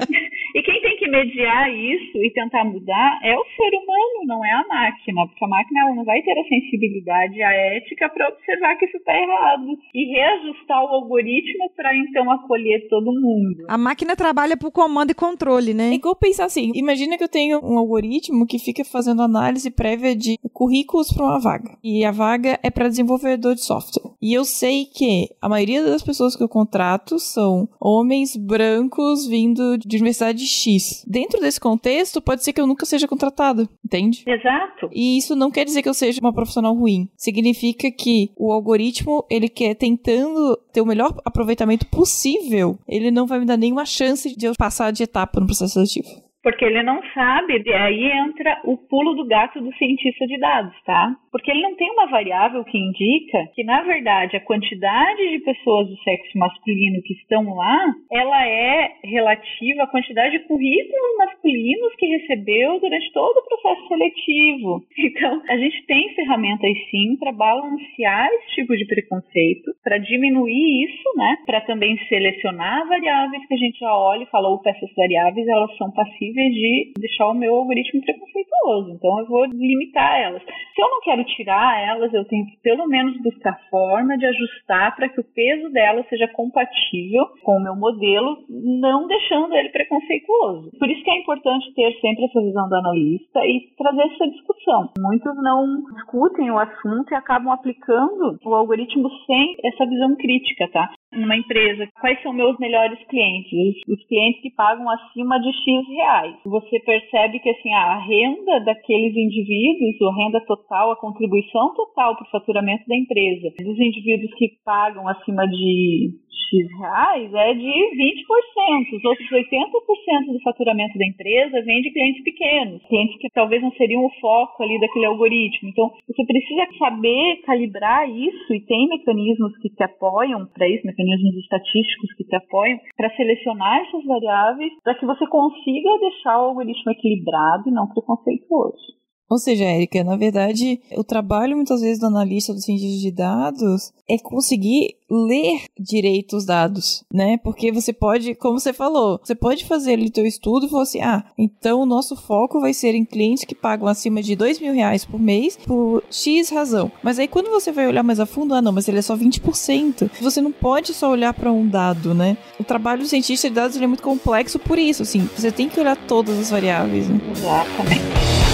Speaker 4: E quem tem que mediar isso e tentar mudar é o ser humano, não é a máquina, porque a máquina ela não vai ter a sensibilidade, a ética para observar que isso está errado e reajustar o algoritmo para então acolher todo mundo.
Speaker 5: A máquina trabalha por comando e controle, né?
Speaker 1: É igual pensar assim: imagina que eu tenho um algoritmo que fica fazendo análise prévia de currículos para uma vaga e a vaga é para desenvolvedor de software. E eu sei que a maioria das pessoas que eu contrato são homens brancos vindo de universidade X. Mas, dentro desse contexto, pode ser que eu nunca seja contratado, entende?
Speaker 4: Exato.
Speaker 1: E isso não quer dizer que eu seja uma profissional ruim. Significa que o algoritmo, ele quer tentando ter o melhor aproveitamento possível, ele não vai me dar nenhuma chance de eu passar de etapa no processo seletivo.
Speaker 4: Porque ele não sabe, e aí entra o pulo do gato do cientista de dados, tá? Porque ele não tem uma variável que indica que, na verdade, a quantidade de pessoas do sexo masculino que estão lá, ela é relativa à quantidade de currículos masculinos que recebeu durante todo o processo seletivo. Então, a gente tem ferramentas sim para balancear esse tipo de preconceito, para diminuir isso, né? Para também selecionar variáveis que a gente já olha e fala, opa, essas variáveis elas são de deixar o meu algoritmo preconceituoso. Então eu vou limitar elas. Se eu não quero tirar elas, eu tenho que pelo menos buscar forma de ajustar para que o peso delas seja compatível com o meu modelo, não deixando ele preconceituoso. Por isso que é importante ter sempre essa visão do analista e trazer essa discussão. Muitos não discutem o assunto e acabam aplicando o algoritmo sem essa visão crítica, tá? Numa empresa, quais são meus melhores clientes? Os, clientes que pagam acima de X reais. Você percebe que assim, a renda daqueles indivíduos, a renda total, a contribuição total para o faturamento da empresa, dos indivíduos que pagam acima de X reais é de 20%. Os outros 80% do faturamento da empresa vem de clientes pequenos, clientes que talvez não seriam o foco ali daquele algoritmo. Então, você precisa saber calibrar isso e tem mecanismos que te apoiam para isso, mecanismos estatísticos que te apoiam para selecionar essas variáveis para que você consiga deixar o algoritmo equilibrado e não preconceituoso.
Speaker 1: Ou seja, Érica, na verdade, o trabalho muitas vezes do analista do cientista de dados é conseguir ler direito os dados, né? Porque você pode, como você falou, você pode fazer ali teu estudo e falar assim, ah, então o nosso foco vai ser em clientes que pagam acima de dois mil reais por mês por X razão. Mas aí quando você vai olhar mais a fundo, ah, não, mas ele é só 20%. Você não pode só olhar para um dado, né? O trabalho do cientista de dados é muito complexo por isso, assim. Você tem que olhar todas as variáveis, né?
Speaker 4: Exatamente.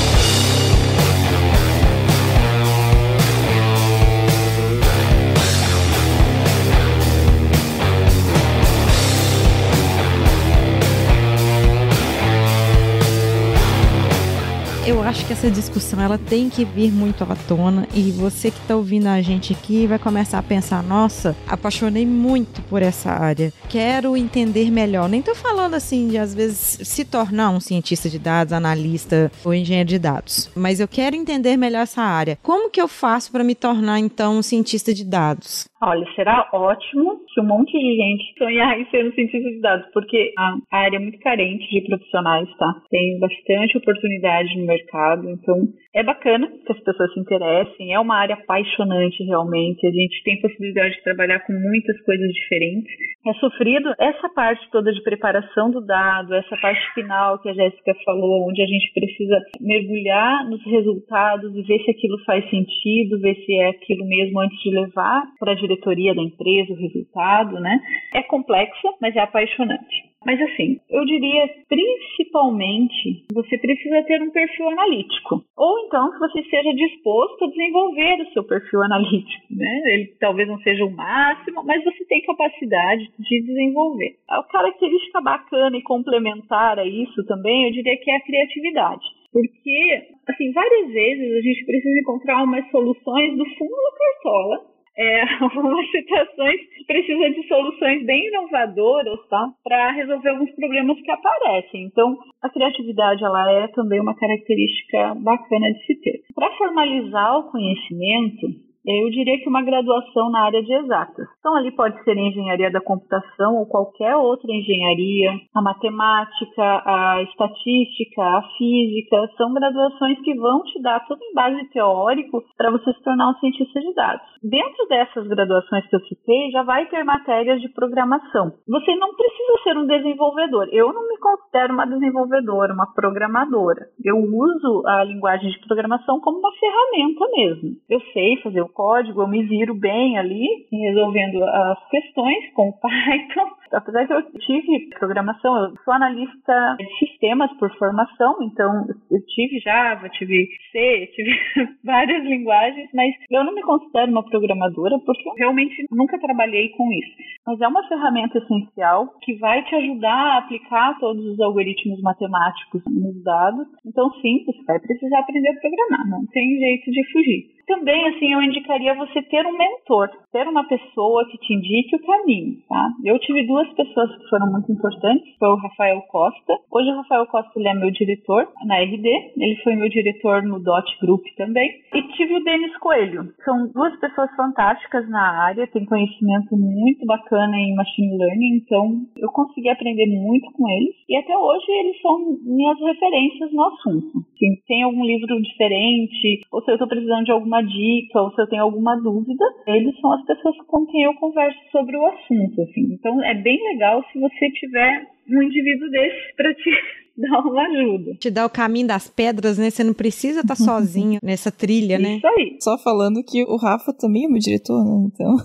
Speaker 5: Acho que essa discussão ela tem que vir muito à tona e você que está ouvindo a gente aqui vai começar a pensar, nossa, apaixonei muito por essa área, quero entender melhor. Nem estou falando assim de às vezes se tornar um cientista de dados, analista ou engenheiro de dados, mas eu quero entender melhor essa área. Como que eu faço para me tornar então um cientista de dados?
Speaker 4: Olha, será ótimo se um monte de gente sonhar em ser um cientista de dados, porque a área é muito carente de profissionais, tá? Tem bastante oportunidade no mercado, então é bacana que as pessoas se interessem, é uma área apaixonante realmente, a gente tem possibilidade de trabalhar com muitas coisas diferentes. É sofrido essa parte toda de preparação do dado, essa parte final que a Jéssica falou, onde a gente precisa mergulhar nos resultados e ver se aquilo faz sentido, ver se é aquilo mesmo antes de levar para a diretoria da empresa o resultado, né? É complexa, mas é apaixonante. Mas assim, eu diria principalmente você precisa ter um perfil analítico. Ou então que você esteja disposto a desenvolver o seu perfil analítico. Né? Ele talvez não seja o máximo, mas você tem capacidade de desenvolver. A característica bacana e complementar a isso também, eu diria que é a criatividade. Porque, assim, várias vezes a gente precisa encontrar umas soluções do fundo da cartola é, (laughs) algumas situações precisa de soluções bem inovadoras, tá? Para resolver alguns problemas que aparecem. Então, a criatividade ela é também uma característica bacana de se ter. Para formalizar o conhecimento, eu diria que uma graduação na área de exatas. Então, ali pode ser engenharia da computação ou qualquer outra engenharia, a matemática, a estatística, a física, são graduações que vão te dar todo em base teórico para você se tornar um cientista de dados. Dentro dessas graduações que eu citei, já vai ter matérias de programação. Você não precisa ser um desenvolvedor. Eu não me considero uma desenvolvedora, uma programadora. Eu uso a linguagem de programação como uma ferramenta mesmo. Eu sei fazer o código, eu me viro bem ali, resolvendo as questões com (laughs) Python. apesar que eu tive programação, eu sou analista de sistemas por formação, então eu tive Java, tive C, tive (laughs) várias linguagens, mas eu não me considero uma programadora porque eu realmente nunca trabalhei com isso. Mas é uma ferramenta essencial que vai te ajudar a aplicar todos os algoritmos matemáticos nos dados. Então, sim, você vai precisar aprender a programar, não tem jeito de fugir. Também, assim, eu indicaria você ter um mentor, ter uma pessoa que te indique o caminho, tá? Eu tive duas pessoas que foram muito importantes, foi o Rafael Costa. Hoje o Rafael Costa ele é meu diretor na RD, ele foi meu diretor no DOT Group também. E tive o Denis Coelho. São duas pessoas fantásticas na área, têm conhecimento muito bacana em machine learning, então eu consegui aprender muito com eles. E até hoje eles são minhas referências no assunto. Se tem algum livro diferente, ou se eu estou precisando de alguma dica, ou se eu tenho alguma dúvida, eles são as pessoas com quem eu converso sobre o assunto. Assim. Então é bem legal se você tiver um indivíduo desse para te (laughs) dar uma ajuda.
Speaker 5: Te dá o caminho das pedras, né? Você não precisa estar tá (laughs) sozinho nessa trilha, né?
Speaker 4: Isso aí.
Speaker 1: Só falando que o Rafa também é meu diretor, né? Então.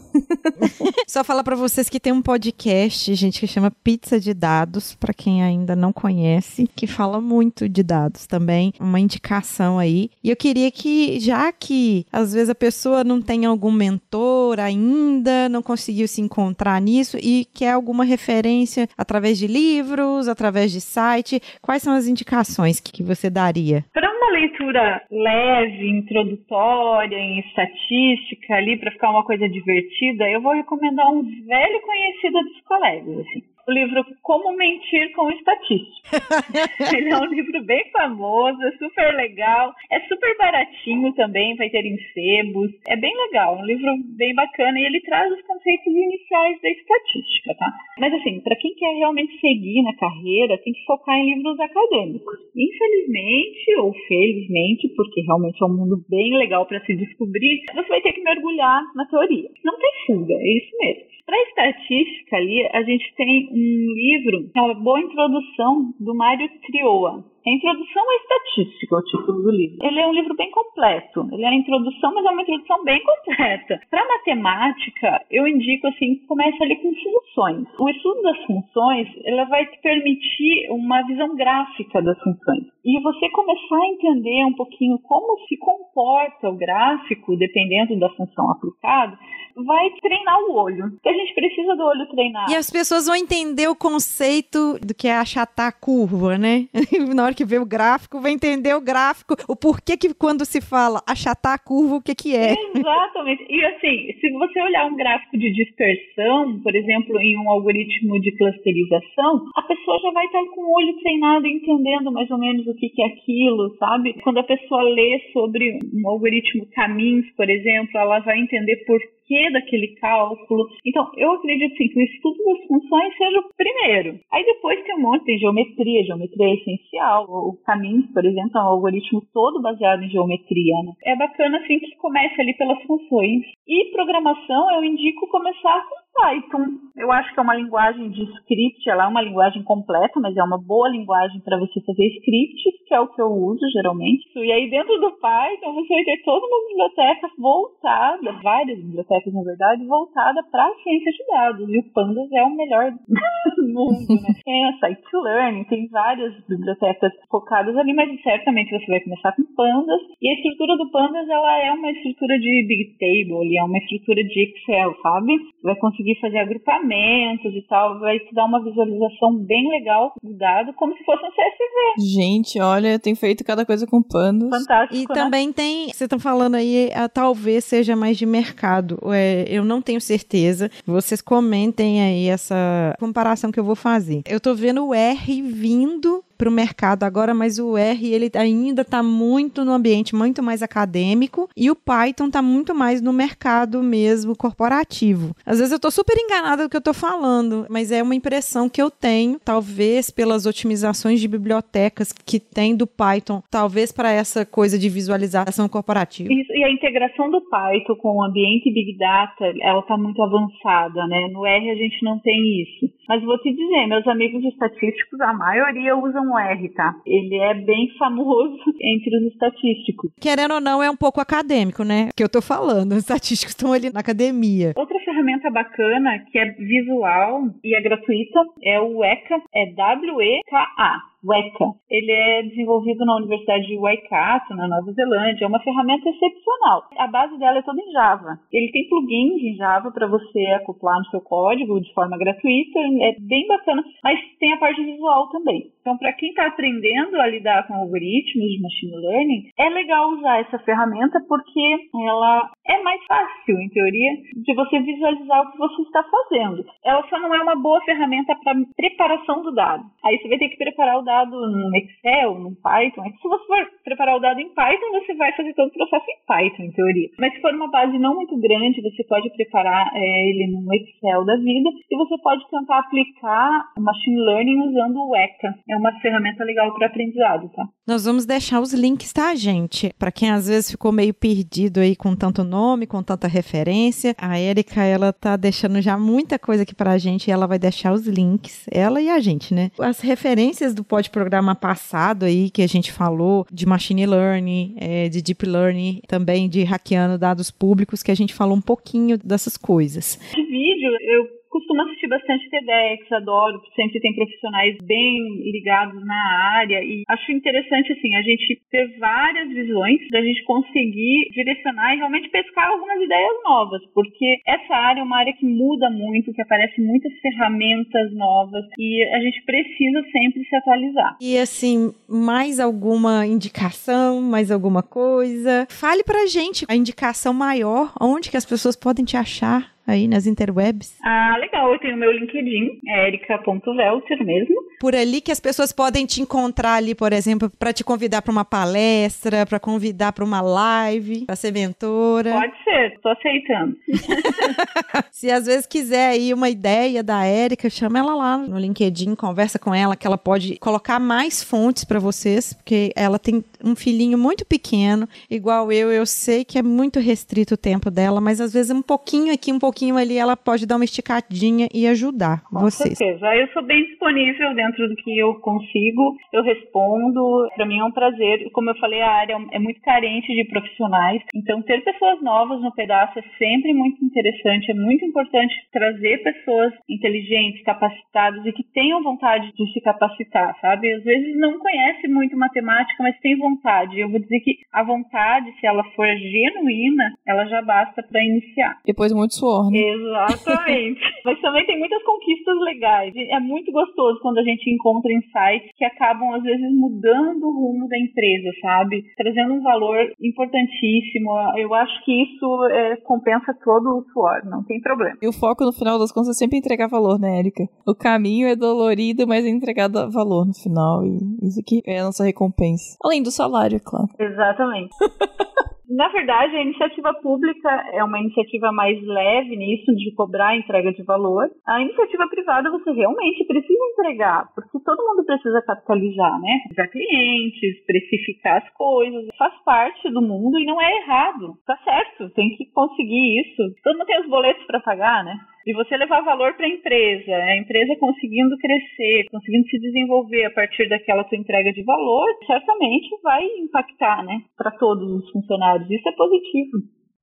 Speaker 1: (laughs)
Speaker 5: Só falar para vocês que tem um podcast, gente, que chama Pizza de Dados, para quem ainda não conhece, que fala muito de dados também, uma indicação aí. E eu queria que, já que às vezes a pessoa não tem algum mentor ainda, não conseguiu se encontrar nisso e quer alguma referência através de livros, através de site, Quais são as indicações que, que você daria?
Speaker 4: Para uma leitura leve, introdutória, em estatística ali, para ficar uma coisa divertida, eu vou recomendar um velho conhecido dos colegas, assim o livro Como Mentir com Estatística. (laughs) Ele é um livro bem famoso, é super legal, é super baratinho também, vai ter em sebos. É bem legal, um livro bem bacana e ele traz os conceitos iniciais da estatística, tá? Mas assim, para quem quer realmente seguir na carreira, tem que focar em livros acadêmicos. Infelizmente ou felizmente, porque realmente é um mundo bem legal para se descobrir, você vai ter que mergulhar na teoria. Não tem fuga, é isso mesmo. Para estatística ali, a gente tem um livro, é uma boa introdução do Mário Trioa. A introdução à estatística, é o título do livro. Ele é um livro bem completo. Ele é a introdução, mas é uma introdução bem completa. Para matemática, eu indico assim, começa ali com funções. O estudo das funções, ela vai te permitir uma visão gráfica das funções. E você começar a entender um pouquinho como se comporta o gráfico, dependendo da função aplicada, vai treinar o olho. Porque a gente precisa do olho treinado.
Speaker 5: E as pessoas vão entender o conceito do que é achatar a curva, né? (laughs) Na hora que vê o gráfico, vai entender o gráfico, o porquê que quando se fala achatar a curva, o que que é.
Speaker 4: Exatamente. E assim, se você olhar um gráfico de dispersão, por exemplo, em um algoritmo de clusterização, a pessoa já vai estar com o olho treinado entendendo mais ou menos o que, que é aquilo, sabe? Quando a pessoa lê sobre um algoritmo caminhos, por exemplo, ela vai entender por porquê daquele cálculo. Então, eu acredito sim, que o estudo das funções seja o primeiro. Aí depois tem um monte, de geometria, geometria é essencial. O Caminhos, por exemplo, é um algoritmo todo baseado em geometria. Né? É bacana assim que comece ali pelas funções. E programação, eu indico começar com Python. Eu acho que é uma linguagem de script, ela é uma linguagem completa, mas é uma boa linguagem para você fazer scripts, que é o que eu uso geralmente. E aí dentro do Python você vai ter toda uma biblioteca voltada, várias bibliotecas na verdade, voltada para a ciência de dados. E o Pandas é o melhor do (laughs) mundo, né? Tem a Scikit-Learn, tem várias bibliotecas focadas ali, mas certamente você vai começar com Pandas. E a estrutura do Pandas, ela é uma estrutura de Big Table, é uma estrutura de Excel, sabe? Você vai conseguir conseguir fazer agrupamentos e tal, vai te dar uma visualização bem legal do dado, como se fosse um CSV.
Speaker 1: Gente, olha, eu tenho feito cada coisa com panos.
Speaker 4: Fantástico.
Speaker 5: E
Speaker 4: né?
Speaker 5: também tem, vocês estão falando aí, a, talvez seja mais de mercado. É, eu não tenho certeza. Vocês comentem aí essa comparação que eu vou fazer. Eu tô vendo o R vindo para o mercado agora, mas o R ele ainda está muito no ambiente muito mais acadêmico e o Python está muito mais no mercado mesmo corporativo. Às vezes eu estou super enganada do que eu estou falando, mas é uma impressão que eu tenho, talvez pelas otimizações de bibliotecas que tem do Python, talvez para essa coisa de visualização corporativa.
Speaker 4: Isso, e a integração do Python com o ambiente Big Data, ela está muito avançada, né? No R a gente não tem isso. Mas vou te dizer, meus amigos estatísticos, a maioria usam R, tá? Ele é bem famoso (laughs) entre os estatísticos.
Speaker 5: Querendo ou não, é um pouco acadêmico, né? Que eu tô falando. Os estatísticos estão ali na academia.
Speaker 4: Outra ferramenta bacana que é visual e é gratuita é o WECA, é W-E-K-A. WECA. Ele é desenvolvido na Universidade de Waikato, na Nova Zelândia. É uma ferramenta excepcional. A base dela é toda em Java. Ele tem plugins em Java para você acoplar no seu código de forma gratuita. É bem bacana, mas tem a parte visual também. Então, para quem está aprendendo a lidar com algoritmos de machine learning, é legal usar essa ferramenta porque ela é mais fácil, em teoria, de você visualizar o que você está fazendo. Ela só não é uma boa ferramenta para preparação do dado. Aí você vai ter que preparar o dado no Excel, no Python. É que se você for preparar o dado em Python, você vai fazer todo o processo em Python, em teoria. Mas se for uma base não muito grande, você pode preparar é, ele no Excel da vida e você pode tentar aplicar o machine learning usando o ECA. É uma ferramenta legal para aprendizado, tá?
Speaker 5: Nós vamos deixar os links, tá, gente? Para quem às vezes ficou meio perdido aí com tanto nome, com tanta referência, a Erika, ela tá deixando já muita coisa aqui pra gente e ela vai deixar os links, ela e a gente, né? As referências do Pode Programa passado aí, que a gente falou, de Machine Learning, é, de Deep Learning, também de hackeando dados públicos, que a gente falou um pouquinho dessas coisas.
Speaker 4: De vídeo, eu costumo assistir bastante TEDx, adoro, sempre tem profissionais bem ligados na área e acho interessante assim a gente ter várias visões da gente conseguir direcionar e realmente pescar algumas ideias novas, porque essa área é uma área que muda muito, que aparecem muitas ferramentas novas e a gente precisa sempre se atualizar.
Speaker 5: E assim, mais alguma indicação, mais alguma coisa? Fale pra gente a indicação maior, onde que as pessoas podem te achar aí nas interwebs?
Speaker 4: Ah, legal. Eu tenho meu LinkedIn, é erica.velter mesmo.
Speaker 5: Por ali que as pessoas podem te encontrar ali, por exemplo, para te convidar para uma palestra, para convidar para uma live, para ser mentora.
Speaker 4: Pode ser, tô aceitando. (laughs)
Speaker 5: Se às vezes quiser aí uma ideia da Érica, chama ela lá no LinkedIn, conversa com ela que ela pode colocar mais fontes para vocês, porque ela tem um filhinho muito pequeno, igual eu, eu sei que é muito restrito o tempo dela, mas às vezes um pouquinho aqui, um pouquinho ali, ela pode dar uma esticadinha e ajudar
Speaker 4: Com
Speaker 5: vocês.
Speaker 4: certeza. Eu sou bem disponível dentro do que eu consigo, eu respondo. Para mim é um prazer. Como eu falei, a área é muito carente de profissionais, então ter pessoas novas no pedaço é sempre muito interessante. É muito importante trazer pessoas inteligentes, capacitadas e que tenham vontade de se capacitar, sabe? Às vezes não conhece muito matemática, mas tem vontade. Eu vou dizer que a vontade, se ela for genuína, ela já basta para iniciar.
Speaker 1: Depois muito suor, né?
Speaker 4: Exatamente. (laughs) Mas também tem muitas conquistas legais. É muito gostoso quando a gente encontra insights que acabam, às vezes, mudando o rumo da empresa, sabe? Trazendo um valor importantíssimo. Eu acho que isso é, compensa todo o suor, não tem problema.
Speaker 1: E o foco no final das contas é sempre entregar valor, né, Erika? O caminho é dolorido, mas é entregar valor no final. E isso aqui é a nossa recompensa. Além do salário, é claro.
Speaker 4: Exatamente. (laughs) Na verdade, a iniciativa pública é uma iniciativa mais leve nisso, de cobrar a entrega de valor. A iniciativa privada você realmente precisa entregar, porque todo mundo precisa capitalizar, né? Dar clientes, precificar as coisas, faz parte do mundo e não é errado. Tá certo, tem que conseguir isso. Todo mundo tem os boletos para pagar, né? E você levar valor para a empresa, a empresa conseguindo crescer, conseguindo se desenvolver a partir daquela sua entrega de valor, certamente vai impactar, né, para todos os funcionários. Isso é positivo.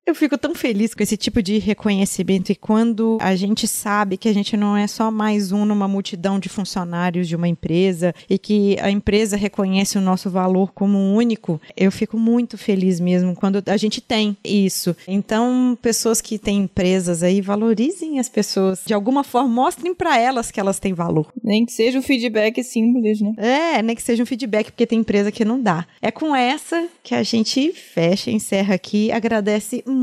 Speaker 5: Eu fico tão feliz com esse tipo de reconhecimento e quando a gente sabe que a gente não é só mais um numa multidão de funcionários de uma empresa e que a empresa reconhece o nosso valor como único, eu fico muito feliz mesmo quando a gente tem isso. Então, pessoas que têm empresas aí, valorizem as pessoas. De alguma forma, mostrem para elas que elas têm valor.
Speaker 1: Nem que seja um feedback simples, né?
Speaker 5: É, nem que seja um feedback, porque tem empresa que não dá. É com essa que a gente fecha, encerra aqui. Agradece muito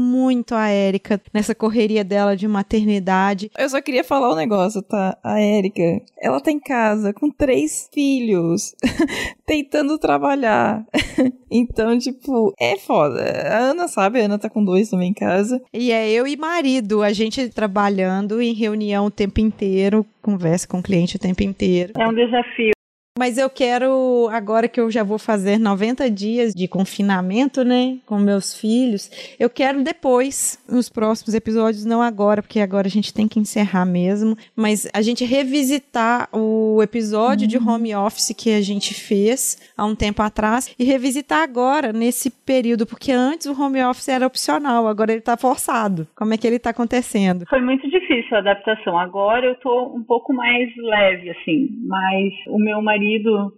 Speaker 5: a Érica nessa correria dela de maternidade.
Speaker 1: Eu só queria falar um negócio, tá? A Érica, ela tá em casa com três filhos, (laughs) tentando trabalhar. (laughs) então, tipo, é foda. A Ana sabe, a Ana tá com dois também em casa.
Speaker 5: E é eu e marido, a gente trabalhando em reunião o tempo inteiro, conversa com o cliente o tempo inteiro.
Speaker 4: É um desafio.
Speaker 5: Mas eu quero, agora que eu já vou fazer 90 dias de confinamento, né, com meus filhos, eu quero depois, nos próximos episódios, não agora, porque agora a gente tem que encerrar mesmo, mas a gente revisitar o episódio de home office que a gente fez há um tempo atrás e revisitar agora, nesse período, porque antes o home office era opcional, agora ele tá forçado. Como é que ele tá acontecendo?
Speaker 4: Foi muito difícil a adaptação. Agora eu tô um pouco mais leve, assim, mas o meu marido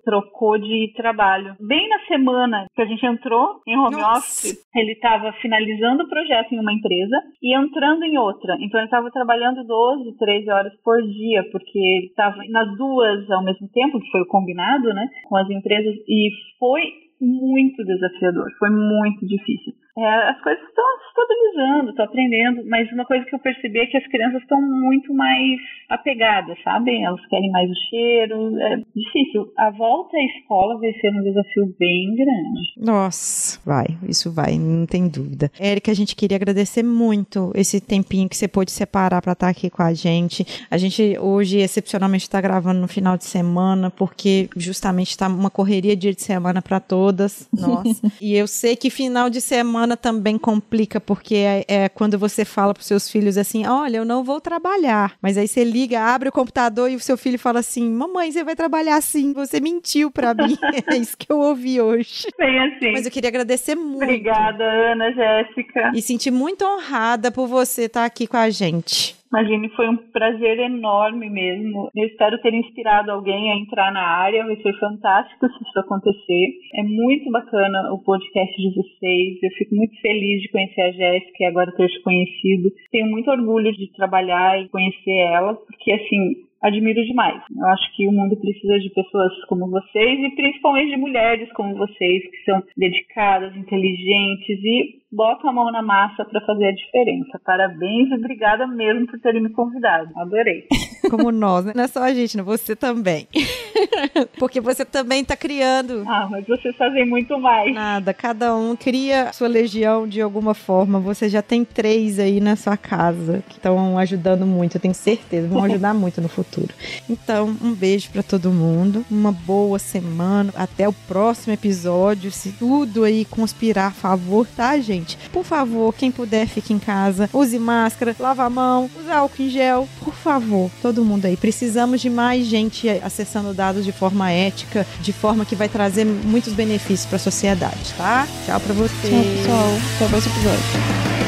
Speaker 4: trocou de trabalho. Bem na semana que a gente entrou em home
Speaker 5: Nossa.
Speaker 4: office, ele estava finalizando o projeto em uma empresa e entrando em outra. Então ele estava trabalhando 12, 13 horas por dia, porque ele estava nas duas ao mesmo tempo, que foi o combinado, né, com as empresas, e foi muito desafiador, foi muito difícil. É, as coisas estão se estabilizando, estou aprendendo, mas uma coisa que eu percebi é que as crianças estão muito mais apegadas, sabe? Elas querem mais o cheiro, é difícil. A volta à escola vai ser um desafio bem grande.
Speaker 5: Nossa, vai, isso vai, não tem dúvida. Érica, a gente queria agradecer muito esse tempinho que você pôde separar para estar aqui com a gente. A gente hoje, excepcionalmente, está gravando no final de semana, porque justamente está uma correria dia de semana para todas (laughs) nós. e eu sei que final de semana também complica, porque é, é quando você fala para seus filhos assim: olha, eu não vou trabalhar. Mas aí você liga, abre o computador e o seu filho fala assim: mamãe, você vai trabalhar sim, você mentiu para mim. (laughs) (laughs) é isso que eu ouvi hoje.
Speaker 4: Bem assim.
Speaker 5: Mas eu queria agradecer muito.
Speaker 4: Obrigada, Ana, Jéssica.
Speaker 5: E sentir muito honrada por você estar aqui com a gente.
Speaker 4: Imagine, foi um prazer enorme mesmo. Eu espero ter inspirado alguém a entrar na área. Vai ser fantástico se isso acontecer. É muito bacana o podcast de vocês. Eu fico muito feliz de conhecer a Jéssica e agora ter te conhecido. Tenho muito orgulho de trabalhar e conhecer ela, porque assim, admiro demais. Eu acho que o mundo precisa de pessoas como vocês e principalmente de mulheres como vocês, que são dedicadas, inteligentes e botam a mão na massa para fazer a diferença. Parabéns e obrigada mesmo por terem me convidado. Adorei. (laughs)
Speaker 5: Como nós, né? Não é só a gente, né? Você também. (laughs) Porque você também está criando.
Speaker 4: Ah, mas vocês fazem muito mais.
Speaker 5: Nada, cada um cria sua legião de alguma forma. Você já tem três aí na sua casa que estão ajudando muito, eu tenho certeza. Vão ajudar (laughs) muito no futuro. Então, um beijo para todo mundo. Uma boa semana. Até o próximo episódio. Se tudo aí conspirar a favor, tá, gente? Por favor, quem puder, fique em casa. Use máscara, lava a mão, use álcool em gel. Por favor, todo mundo aí. Precisamos de mais gente acessando dados de forma ética, de forma que vai trazer muitos benefícios para a sociedade, tá? Tchau para você.
Speaker 1: Tchau, pessoal. Até o próximo episódio.